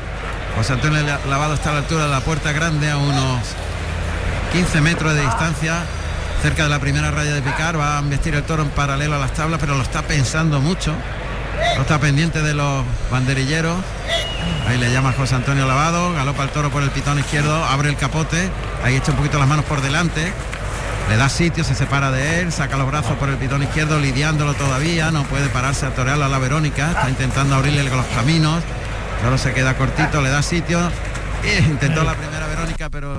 José Antonio Lavado está a la altura de la puerta grande a unos 15 metros de distancia, cerca de la primera raya de picar, va a vestir el toro en paralelo a las tablas, pero lo está pensando mucho. No está pendiente de los banderilleros. Ahí le llama José Antonio Lavado, galopa el toro por el pitón izquierdo, abre el capote, ahí echa un poquito las manos por delante, le da sitio, se separa de él, saca los brazos por el pitón izquierdo, lidiándolo todavía, no puede pararse a torearlo a la Verónica, está intentando abrirle los caminos, Solo se queda cortito, le da sitio. Y intentó la primera Verónica, pero...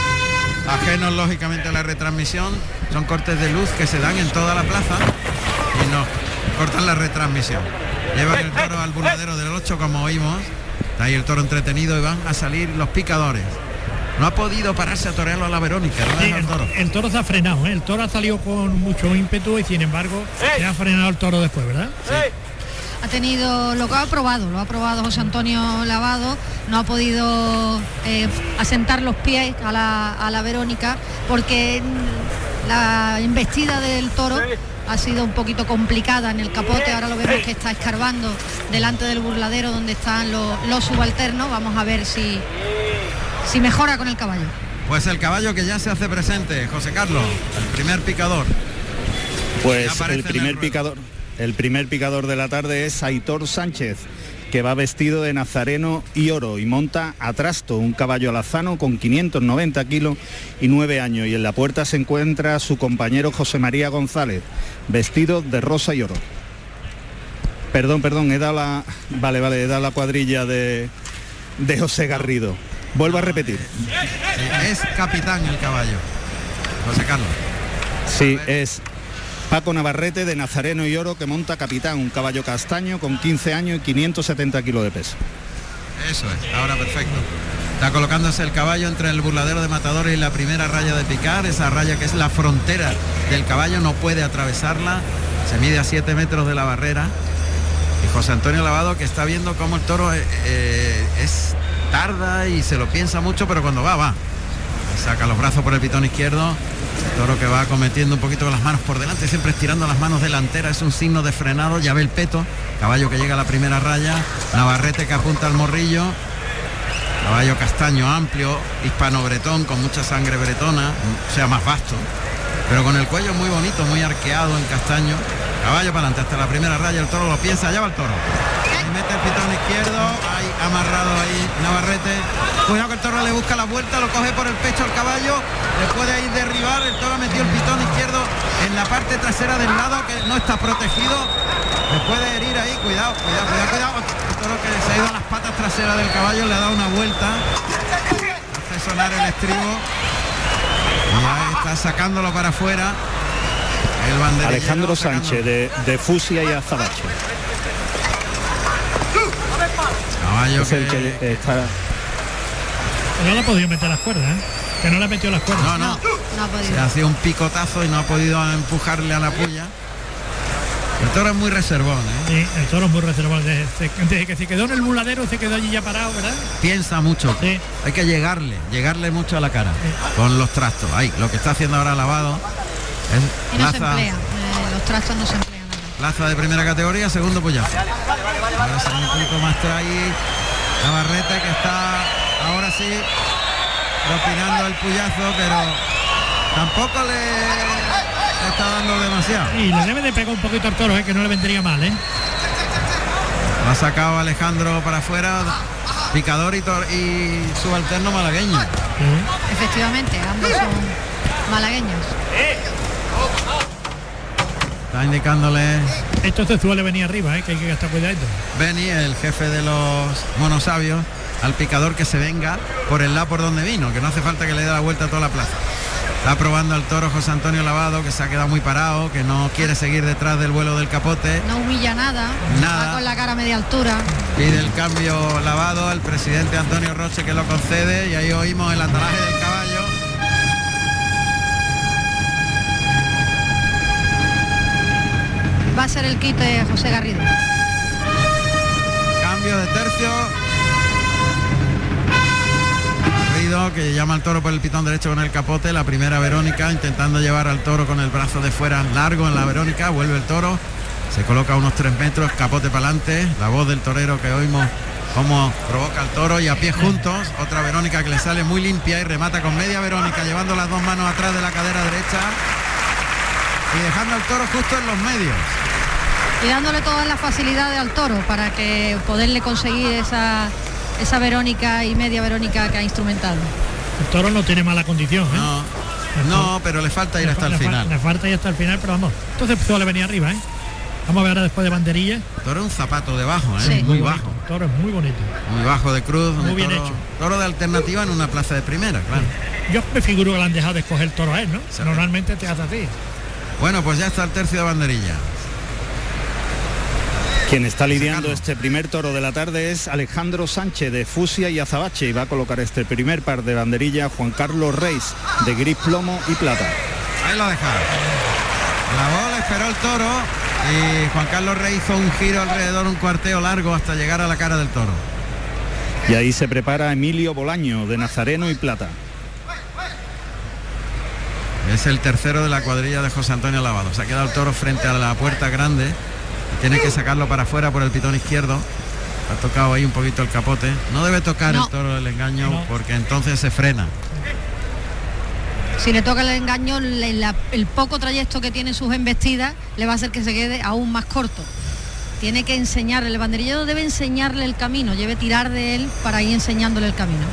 ajenos lógicamente a la retransmisión, son cortes de luz que se dan en toda la plaza y no cortan la retransmisión. Llevan el toro al burladero del 8 como oímos, está ahí el toro entretenido y van a salir los picadores. No ha podido pararse a torearlo a la Verónica, ¿no? Sí, el, toro. el toro se ha frenado, ¿eh? el toro ha salido con mucho ímpetu y sin embargo se ha frenado el toro después, ¿verdad? ha tenido lo que ha probado, lo ha probado José Antonio Lavado, no ha podido eh, asentar los pies a la, a la Verónica porque la embestida del toro ha sido un poquito complicada en el capote, ahora lo vemos que está escarbando delante del burladero donde están los, los subalternos, vamos a ver si, si mejora con el caballo. Pues el caballo que ya se hace presente, José Carlos, el primer picador. Pues el primer picador, el primer picador de la tarde es Aitor Sánchez, que va vestido de nazareno y oro y monta a trasto un caballo alazano con 590 kilos y 9 años. Y en la puerta se encuentra su compañero José María González, vestido de rosa y oro. Perdón, perdón, he dado la. Vale, vale, he dado la cuadrilla de, de José Garrido. Vuelvo a repetir. Sí, es capitán el caballo. José Carlos. Sí, es Paco Navarrete de Nazareno y Oro que monta capitán, un caballo castaño con 15 años y 570 kilos de peso. Eso es, ahora perfecto. Está colocándose el caballo entre el burladero de matadores y la primera raya de picar, esa raya que es la frontera del caballo, no puede atravesarla, se mide a 7 metros de la barrera. Y José Antonio Lavado que está viendo cómo el toro eh, eh, es tarda y se lo piensa mucho, pero cuando va, va. Saca los brazos por el pitón izquierdo. Toro que va cometiendo un poquito con las manos por delante, siempre estirando las manos delanteras, es un signo de frenado, ya ve el peto, caballo que llega a la primera raya, Navarrete que apunta al morrillo, caballo castaño amplio, hispano-bretón, con mucha sangre bretona, o sea, más vasto, pero con el cuello muy bonito, muy arqueado en castaño, caballo para adelante hasta la primera raya, el toro lo piensa, allá va el toro. Mete el pitón izquierdo, ahí amarrado ahí Navarrete. Cuidado que el toro le busca la vuelta, lo coge por el pecho al caballo, le puede ahí derribar, el toro metió el pitón izquierdo en la parte trasera del lado que no está protegido. Le puede herir ahí, cuidado, cuidado, cuidado, cuidado. El toro que se ha ido a las patas traseras del caballo, le ha dado una vuelta. Hace sonar el estribo. Y ahí está sacándolo para afuera. El Alejandro Sánchez de, de Fusia y Azabache. Caballo Es el que- está No le ha podido meter las cuerdas, ¿eh? Que no le ha metido las cuerdas. No, no. No ha Se podido. ha sido un picotazo y no ha podido empujarle a la puya. El toro es muy reservón, ¿eh? Sí, el toro es muy reservado. Desde, desde que se quedó en el muladero se quedó allí ya parado, ¿verdad? Piensa mucho. Sí. Hay que llegarle, llegarle mucho a la cara con los trastos. Ahí, lo que está haciendo ahora lavado es Y no se emplea, eh, los trastos no se emplean. Plaza de primera categoría, segundo. Ahora se un poquito más traí Navarrete que está ahora sí propinando el puyazo, pero tampoco le está dando demasiado. Y le debe de pegar un poquito al toro, ¿eh? que no le vendría mal, ¿eh? Lo ha sacado Alejandro para afuera, picador y, y subalterno malagueño. Efectivamente, ambos son malagueños. Está indicándole Esto se suele venir arriba, ¿eh? que hay que estar cuidado. Beni, el jefe de los monosabios, al picador que se venga por el lado por donde vino, que no hace falta que le dé la vuelta a toda la plaza. Está probando al toro José Antonio Lavado, que se ha quedado muy parado, que no quiere seguir detrás del vuelo del capote. No humilla nada, Nada. con la cara a media altura. Pide el cambio lavado al presidente Antonio Roche que lo concede y ahí oímos el atalaje del caballo. Va a ser el kit de José Garrido. Cambio de tercio. Ruido que llama al toro por el pitón derecho con el capote. La primera Verónica intentando llevar al toro con el brazo de fuera largo en la Verónica. Vuelve el toro. Se coloca unos tres metros, capote para adelante. La voz del torero que oímos cómo provoca al toro y a pie juntos. Otra Verónica que le sale muy limpia y remata con media Verónica llevando las dos manos atrás de la cadera derecha y dejando al toro justo en los medios. Y dándole todas las facilidades al toro para que poderle conseguir esa, esa Verónica y media Verónica que ha instrumentado. El toro no tiene mala condición, ¿eh? No, no, pero le falta ir Le hasta fa- el le fa- final. Le falta ir hasta el final, pero vamos. Entonces suele venir arriba, ¿eh? Vamos a ver ahora después de banderilla. Toro es un zapato debajo, ¿eh? muy, bajo. Toro es muy bonito. Muy bajo de cruz. Muy bien toro, hecho. Toro de alternativa en una plaza de primera, claro. Yo me figuro que le han dejado de escoger toro a él, ¿no? Normalmente te hace así. Bueno, pues ya está el tercio de banderilla. Quien está lidiando este primer toro de la tarde es Alejandro Sánchez de Fusia y Azabache y va a colocar este primer par de banderilla Juan Carlos Reis de gris plomo y plata. Ahí lo deja. La bola esperó el toro y Juan Carlos Rey hizo un giro alrededor, un cuarteo largo hasta llegar a la cara del toro. Y ahí se prepara Emilio Bolaño de Nazareno y Plata. Es el tercero de la cuadrilla de José Antonio Lavado. Se ha quedado el toro frente a la puerta grande. Tiene que sacarlo para afuera por el pitón izquierdo. Ha tocado ahí un poquito el capote. No debe tocar No. el toro el engaño porque entonces se frena. Si le toca el engaño, le- la- el poco trayecto que tiene sus embestidas le va a hacer que se quede aún más corto. Tiene que enseñarle, el banderillero debe enseñarle el camino, debe tirar de él para ir enseñándole el camino.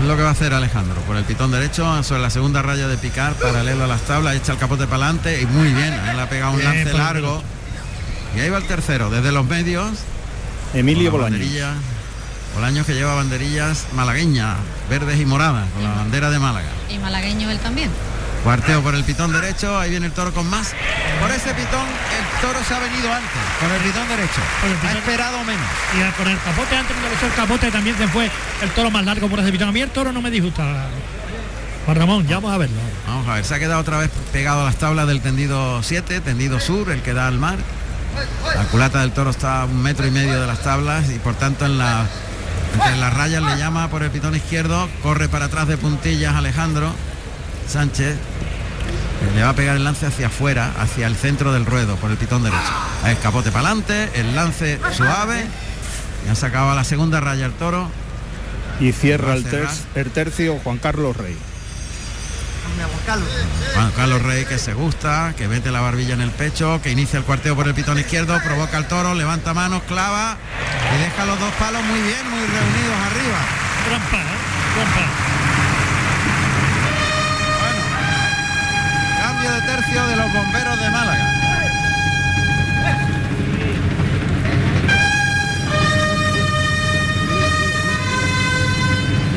Es lo que va a hacer Alejandro. Por el pitón derecho, sobre la segunda raya de picar, paralelo a las tablas, echa el capote para adelante y muy bien. Él ha pegado un Bien, lance largo. Y ahí va el tercero, desde los medios. Emilio con la Bolaño. banderilla. Bolaños que lleva banderillas malagueñas, verdes y moradas, con la bandera de Málaga. Y malagueño él también. Cuarteo por el pitón derecho, ahí viene el toro con más. Por ese pitón el toro se ha venido antes, con el pitón derecho. Ha esperado menos. Y al- con el capote, antes el capote también se fue el toro más largo por ese pitón. A mí el toro no me disgusta. Juan Ramón, ya vamos a verlo. Vamos a ver, se ha quedado otra vez pegado a las tablas del tendido 7, tendido sur, el que da al mar. La culata del toro está a un metro y medio de las tablas y por tanto en la entre las rayas le llama por el pitón izquierdo, corre para atrás de puntillas Alejandro Sánchez. Le va a pegar el lance hacia afuera, hacia el centro del ruedo, por el pitón derecho. Ahí capote para adelante, el lance suave. Ya sacaba la segunda raya el toro. Y cierra a el, ter- el tercio Juan Carlos Rey. Juan Carlos Rey que se gusta, que mete la barbilla en el pecho, que inicia el cuarteo por el pitón izquierdo, provoca al toro, levanta manos, clava y deja los dos palos muy bien, muy reunidos arriba. Trampa, ¿eh? Trampa. Cambio de tercio de los bomberos de Málaga.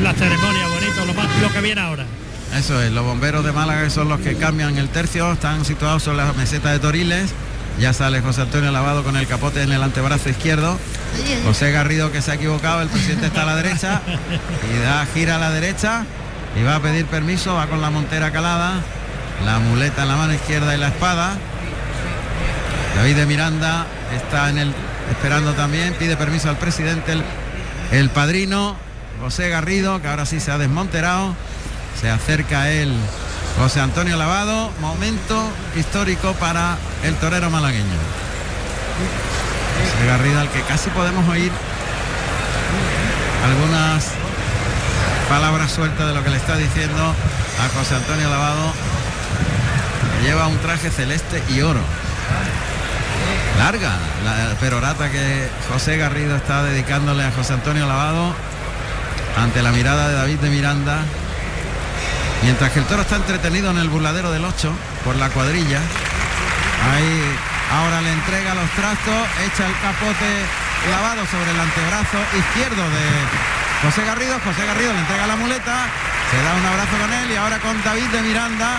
La ceremonia bonito, lo más lo que viene ahora. Eso es, los bomberos de Málaga que son los que cambian el tercio, están situados sobre la meseta de Toriles. Ya sale José Antonio Lavado con el capote en el antebrazo izquierdo. José Garrido que se ha equivocado, el presidente está a la derecha y da gira a la derecha y va a pedir permiso, va con la montera calada, la muleta en la mano izquierda y la espada. David de Miranda está en el esperando también, pide permiso al presidente, el, el padrino José Garrido, que ahora sí se ha desmonterado, se acerca él José Antonio Lavado, momento histórico para el torero malagueño. José Garrido al que casi podemos oír algunas palabras sueltas de lo que le está diciendo a José Antonio Lavado. Lleva un traje celeste y oro. Larga la perorata que José Garrido está dedicándole a José Antonio Lavado ante la mirada de David de Miranda. Mientras que el toro está entretenido en el burladero del 8 por la cuadrilla. Ahí ahora le entrega los trastos, echa el capote lavado sobre el antebrazo izquierdo de José Garrido. José Garrido le entrega la muleta, se da un abrazo con él y ahora con David de Miranda.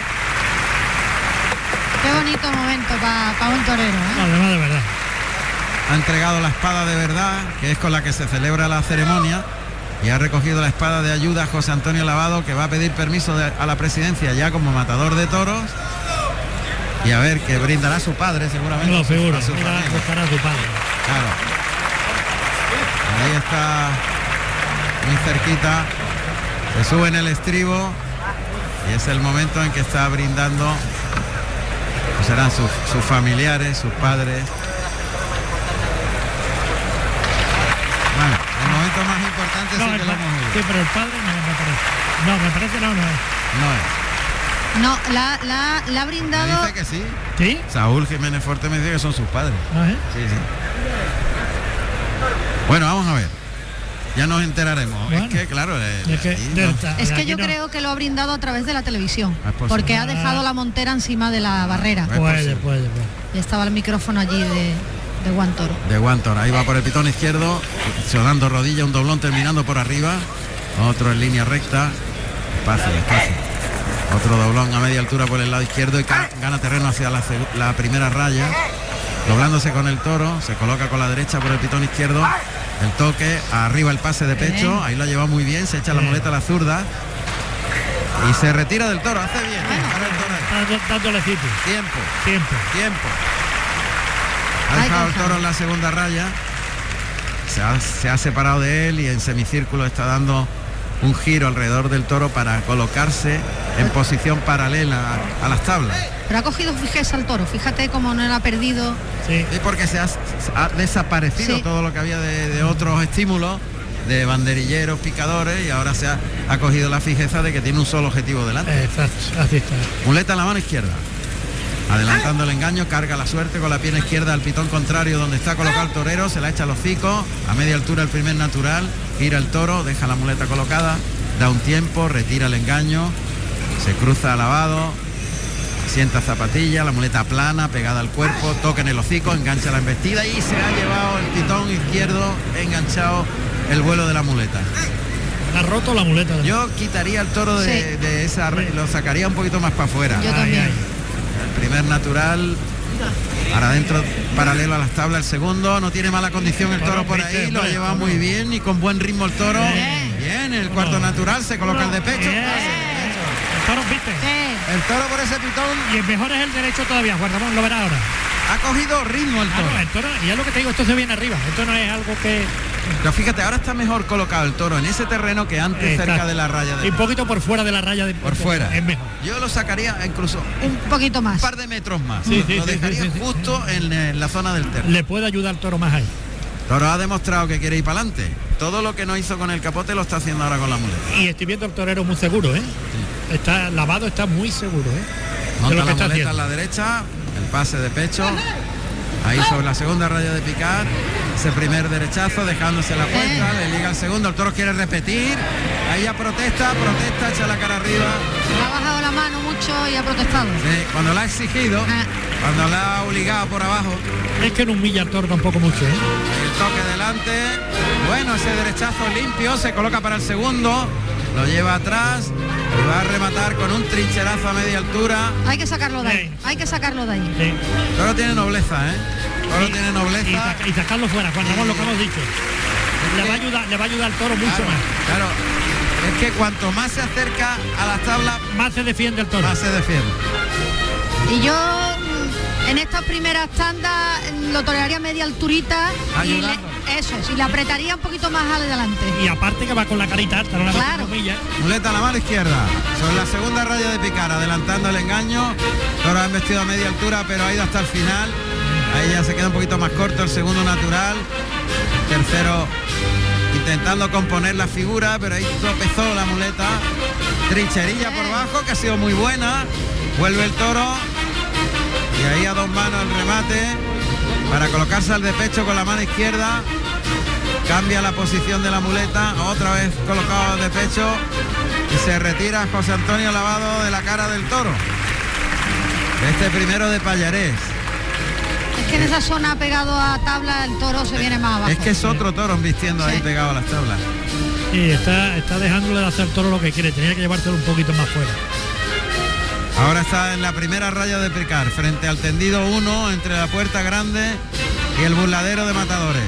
Qué bonito momento para un torero. ¿eh? Además de verdad. Ha entregado la espada de verdad, que es con la que se celebra la ceremonia. Y ha recogido la espada de ayuda a José Antonio Lavado, que va a pedir permiso de- a la presidencia ya como matador de toros. Y a ver, que brindará a su padre seguramente. Su- seguro. a su padre. Claro. Ahí está muy cerquita. Se sube en el estribo y es el momento en que está brindando. Pues serán sus, sus familiares, sus padres. Bueno, el momento más importante No, sí el que lo hemos oído. sí, pero el padre no me parece. No, me parece no, no es. No es. No, la, la, la ha Me brindado. dice que sí. ¿Sí? Saúl Jiménez Fuerte me dice que son sus padres. Ah, ¿eh? Sí, sí. Bueno, vamos a ver. Ya nos enteraremos. Bueno. es que, claro, Es que no- Es que yo no- creo que lo ha brindado a través de la televisión, Ah, porque ha dejado la montera encima de la barrera. Es Puede, posible. puede, puede. Y estaba el micrófono allí de, de Guantoro. De Guantoro. Ahí va por el pitón izquierdo, sonando rodilla, un doblón terminando por arriba. Otro en línea recta. Fácil, fácil. Otro doblón a media altura por el lado izquierdo y gana terreno hacia la, la primera raya. Doblándose con el toro, se coloca con la derecha por el pitón izquierdo. El toque, arriba el pase de pecho, ahí lo ha llevado muy bien, se echa la muleta a la zurda. Y se retira del toro, hace bien. dándole sitio. Tiempo. Tiempo. Tiempo. Ha dejado el toro en la segunda raya. Se ha, se ha separado de él y en semicírculo está dando un giro alrededor del toro para colocarse en posición paralela a, las tablas. Pero ha cogido fijeza al toro, fíjate cómo no lo ha perdido. Sí, porque se ha, desaparecido todo lo que había de, otros estímulos, de banderilleros, picadores, y ahora se ha, ha, cogido la fijeza de que tiene un solo objetivo delante. Exacto, así está. Muleta en la mano izquierda. Adelantando el engaño, carga la suerte con la pierna izquierda al pitón contrario donde está colocado el torero, se la echa a los hocicos, a media altura el primer natural, gira el toro, deja la muleta colocada, da un tiempo, retira el engaño, se cruza lavado, sienta zapatilla, la muleta plana, pegada al cuerpo, toca en el hocico, engancha la embestida y se ha llevado el pitón izquierdo enganchado el vuelo de la muleta. Ha roto la muleta. Yo quitaría el toro de, esa, lo sacaría un poquito más para afuera. Yo también primer natural. Para adentro, paralelo a las tablas, el segundo. No tiene mala condición el toro por ahí. Lo ha llevado muy bien y con buen ritmo el toro. Bien, el cuarto natural se coloca el de pecho. El toro viste. El toro por ese pitón. Y el mejor es el derecho todavía, guardamos, lo verá ahora. Ha cogido ritmo el toro. el toro, y ya lo que te digo, esto se viene arriba. Esto no es algo que pero fíjate, ahora está mejor colocado el toro en ese terreno que antes cerca de la raya de Y un poquito por fuera de la raya de Por fuera. Es mejor. Yo lo sacaría incluso un poquito más. Un par de metros más. lo dejaría justo en, la zona del terreno. Le puede ayudar el toro más ahí. Toro ha demostrado que quiere ir para adelante. Todo lo que no hizo con el capote lo está haciendo ahora con la muleta. Y estoy viendo el torero muy seguro, ¿eh? Está lavado, está muy seguro, ¿eh? Monta la muleta a la derecha, el pase de pecho. Ahí sobre la segunda raya de picar. Ese primer derechazo dejándose la puerta, le liga el segundo, el toro quiere repetir. Ahí ya protesta, protesta, echa la cara arriba. ha bajado la mano mucho y ha protestado. Sí, cuando la ha exigido, ah. cuando la ha obligado por abajo. Es que no humilla el toro tampoco mucho. ¿eh? El toque delante. Bueno, ese derechazo limpio, se coloca para el segundo. Lo lleva atrás y va a rematar con un trincherazo a media altura. Hay que sacarlo de ahí. Hay que sacarlo de ahí. Sí. Toro tiene nobleza, ¿eh? Toro tiene nobleza. Y, sacarlo fuera, Juan Ramón, lo que hemos dicho. Le va a ayudar, le va a ayudar al toro mucho más. Claro. Es que cuanto más se acerca a las tablas, más se defiende el toro. Más se defiende. Y yo en estas primeras tandas lo torearía media alturita y le, eso y le apretaría un poquito más adelante. Y aparte que va con la carita alta, no claro. Muleta a la mano izquierda, sobre la segunda raya de picar, adelantando el engaño. Toro ha vestido a media altura, pero ha ido hasta el final. Ahí ya se queda un poquito más corto el segundo natural. tercero intentando componer la figura, pero ahí tropezó la muleta. Trincherilla por abajo, que ha sido muy buena. Vuelve el toro. Y ahí a dos manos el remate para colocarse al de pecho con la mano izquierda. Cambia la posición de la muleta, otra vez colocado de pecho y se retira José Antonio Lavado de la cara del toro. Este primero de Payarés. Es que en esa zona pegado a tabla el toro se viene más abajo. Es que es otro toro vistiendo ahí pegado a las tablas. Y está, está dejándole de hacer toro lo que quiere, tenía que llevárselo un poquito más fuera. Ahora está en la primera raya de picar, frente al tendido 1 entre la puerta grande y el burladero de matadores.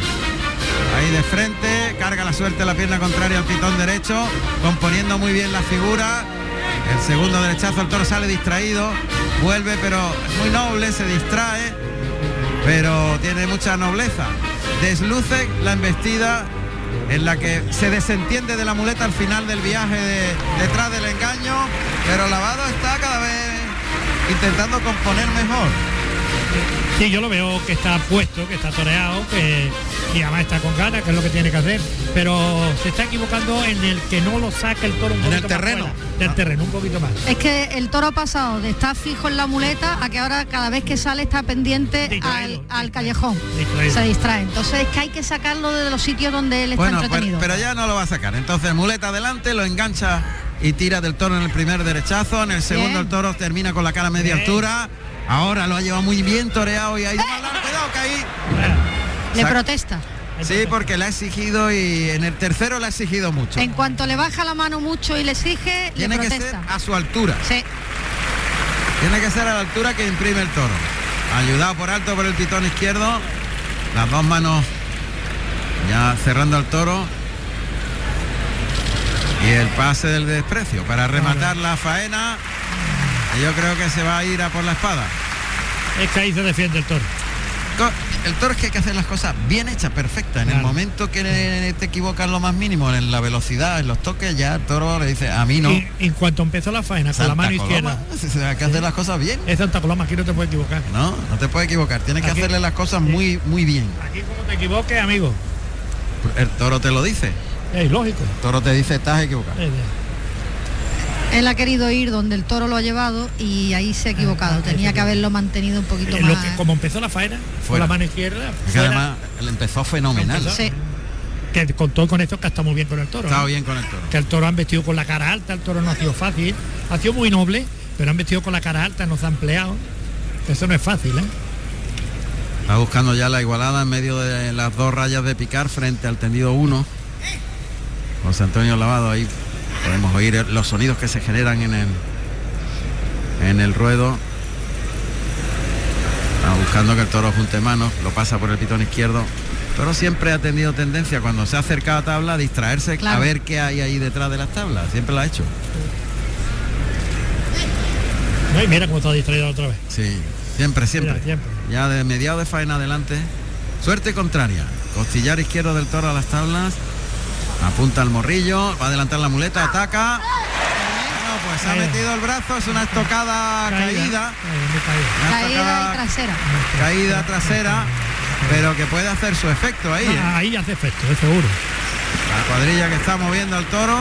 Ahí de frente, carga la suerte la pierna contraria al pitón derecho, componiendo muy bien la figura. El segundo derechazo, el toro sale distraído, vuelve pero muy noble, se distrae, pero tiene mucha nobleza. Desluce la embestida en la que se desentiende de la muleta al final del viaje detrás del engaño, pero Lavado está cada vez intentando componer mejor. Sí, yo lo veo que está puesto, que está toreado, que y además está con ganas, que es lo que tiene que hacer. Pero se está equivocando en el que no lo saca el toro un en el terreno. del ah. terreno, un poquito más. Es que el toro ha pasado de estar fijo en la muleta a que ahora cada vez que sale está pendiente al, callejón. Se distrae. Entonces es que hay que sacarlo de los sitios donde él está entretenido. Pero, ya no lo va a sacar. Entonces muleta adelante, lo engancha y tira del toro en el primer derechazo. En el segundo el toro termina con la cara a media altura Ahora lo ha llevado muy bien toreado y ha ido mal, cuidado que ahí. Le protesta. Sí, porque le ha exigido y en el tercero le ha exigido mucho. En cuanto le baja la mano mucho y le exige, Tiene le que ser a su altura. Sí. Tiene que ser a la altura que imprime el toro. Ayudado por alto por el pitón izquierdo. Las dos manos ya cerrando al toro. Y el pase del desprecio para rematar la faena. Y yo creo que se va a ir a por la espada. Es que ahí se defiende el toro. El toro es que hay que hacer las cosas bien hechas, perfectas. En el momento que te equivocas lo más mínimo, en la velocidad, en los toques, ya el toro le dice, a mí no. Y en cuanto empezó la faena con la mano Coloma. izquierda. Hay que hacer las cosas bien. Es Santa Coloma, aquí no te puedes equivocar. No, no te puedes equivocar. Tienes que hacerle las cosas muy, muy bien. Aquí como te equivoques, amigo. El toro te lo dice. Es lógico. El toro te dice, estás equivocado. Él ha querido ir donde el toro lo ha llevado y ahí se ha equivocado. Tenía que haberlo mantenido un poquito eh, lo más. que, como empezó la faena, fue la mano izquierda. Es que además él empezó fenomenal. empezó, Que contó con esto que está muy bien con el toro. Estaba ¿no? bien con el toro. Que el toro han vestido con la cara alta, el toro no ha sido fácil. Ha sido muy noble, pero han vestido con la cara alta, nos ha empleado. Eso no es fácil, ¿eh? Está buscando ya la igualada en medio de las dos rayas de picar frente al tendido 1. José Antonio Lavado ahí podemos oír los sonidos que se generan en el en el ruedo. Está buscando que el toro junte manos, lo pasa por el pitón izquierdo. Pero siempre ha tenido tendencia cuando se ha acercado a tabla a distraerse a ver qué hay ahí detrás de las tablas. Siempre lo ha hecho. No, y mira cómo está distraído otra vez. Sí, siempre, siempre. Mira, siempre. Ya de mediado de faena adelante. Suerte contraria. Costillar izquierdo del toro a las tablas. Apunta al morrillo. Va a adelantar la muleta. Ataca. Bueno, pues ha Caída. metido el brazo. Es una estocada caída. Eh, caída. Una Caída estocada y trasera. caída trasera. Pero que puede hacer su efecto ahí. ¿eh? Ah, ahí hace efecto, es seguro. La cuadrilla que está moviendo al toro.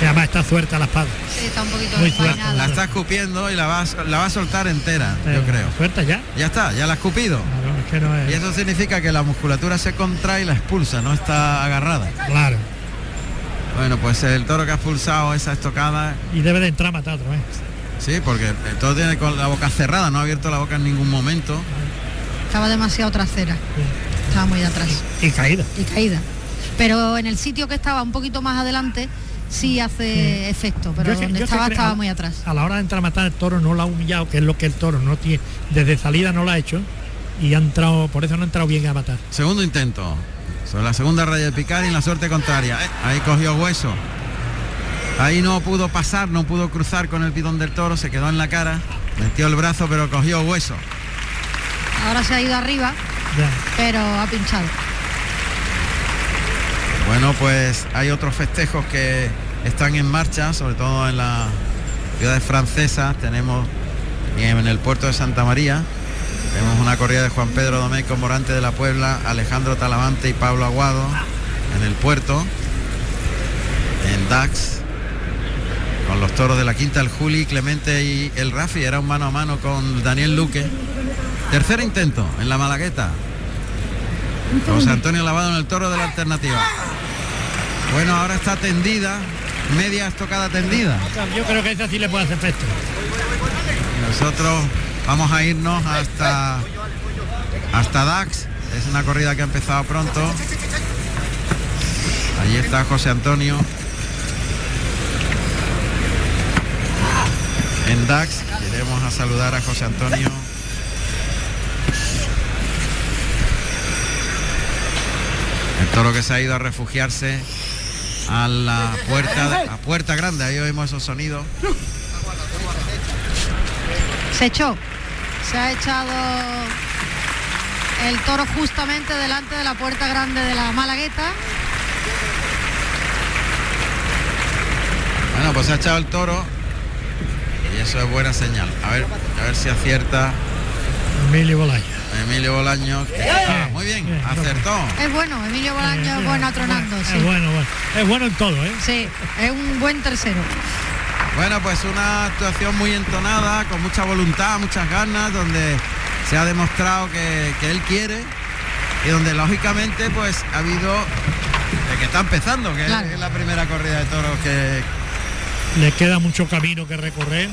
Y además está suelta la espada. Sí, está un poquito Muy desvainada. La está escupiendo y la va, a- la va a soltar entera, yo creo. Suelta ya. Ya está, ya la ha escupido. Claro, es que no es- Y eso significa que la musculatura se contrae y la expulsa, no está agarrada. Claro. Bueno, pues el toro que ha expulsado esa estocada, Y debe de entrar a matar otra vez. sí, porque el toro tiene con la boca cerrada, no ha abierto la boca en ningún momento. Estaba demasiado trasera. Estaba muy de atrás. Y caída. Y caída. Pero en el sitio que estaba un poquito más adelante sí hace efecto, pero Yo donde que estaba estaba muy atrás. A la hora de entrar a matar el toro no lo ha humillado, que es lo que el toro no tiene. Desde salida no lo ha hecho. Y ha entrado, por eso no ha entrado bien a matar. Segundo intento. Sobre la segunda raya de picar y en la suerte contraria. Eh, Ahí cogió hueso. Ahí no pudo pasar, no pudo cruzar con el pitón del toro, se quedó en la cara, metió el brazo pero cogió hueso. Ahora se ha ido arriba, Ya. pero ha pinchado. Bueno, pues hay otros festejos que están en marcha, sobre todo en las ciudades francesas. Tenemos en el puerto de Santa María, tenemos una corrida de Juan Pedro Domeco Morante de la Puebla, Alejandro Talavante y Pablo Aguado en el puerto, en Dax, con los toros de la Quinta, el Juli, Clemente y el Rafi. Era un mano a mano con Daniel Luque. Tercer intento en la Malagueta. José Antonio Lavado en el toro de la alternativa. Bueno, ahora está tendida, media estocada tendida. Yo creo que esa sí le puede hacer efecto. Nosotros vamos a irnos hasta hasta Dax. Es una corrida que ha empezado pronto. Allí está José Antonio. En Dax iremos a saludar a José Antonio. El toro que se ha ido a refugiarse a la puerta, a puerta grande. Ahí oímos esos sonidos. Se echó. Se ha echado el toro justamente delante de la puerta grande de la Malagueta. Bueno, pues se ha echado el toro y eso es buena señal. A ver, a ver si acierta Emilio Bolaño. Emilio Bolaño. que- ah, muy bien, acertó. Es bueno, Emilio Bolaño es bueno atronando, sí. Es bueno, bueno. Es bueno en todo, ¿eh? Sí, es un buen tercero. Bueno, pues una actuación muy entonada, con mucha voluntad, muchas ganas, donde se ha demostrado que, que él quiere y donde lógicamente pues ha habido de que está empezando, que Claro. es la primera corrida de toros que, le queda mucho camino que recorrer.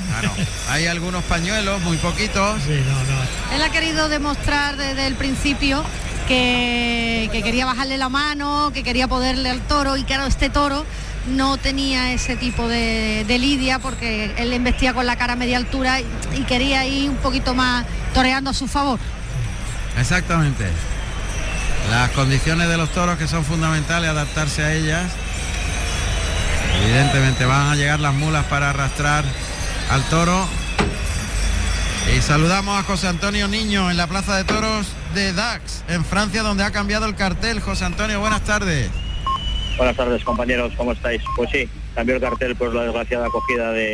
Hay algunos pañuelos, muy poquitos. Sí, no, no. Él ha querido demostrar desde el principio que, que quería bajarle la mano, que quería poderle al toro y claro, este toro no tenía ese tipo de, de lidia porque él le embestía con la cara a media altura y, y quería ir un poquito más toreando a su favor. Exactamente. Las condiciones de los toros que son fundamentales, adaptarse a ellas. Evidentemente van a llegar las mulas para arrastrar al toro. Y saludamos a José Antonio Niño en la Plaza de Toros de Dax, en Francia, donde ha cambiado el cartel. José Antonio, buenas tardes. Buenas tardes compañeros, ¿cómo estáis? Pues sí, cambió el cartel por la desgraciada acogida de,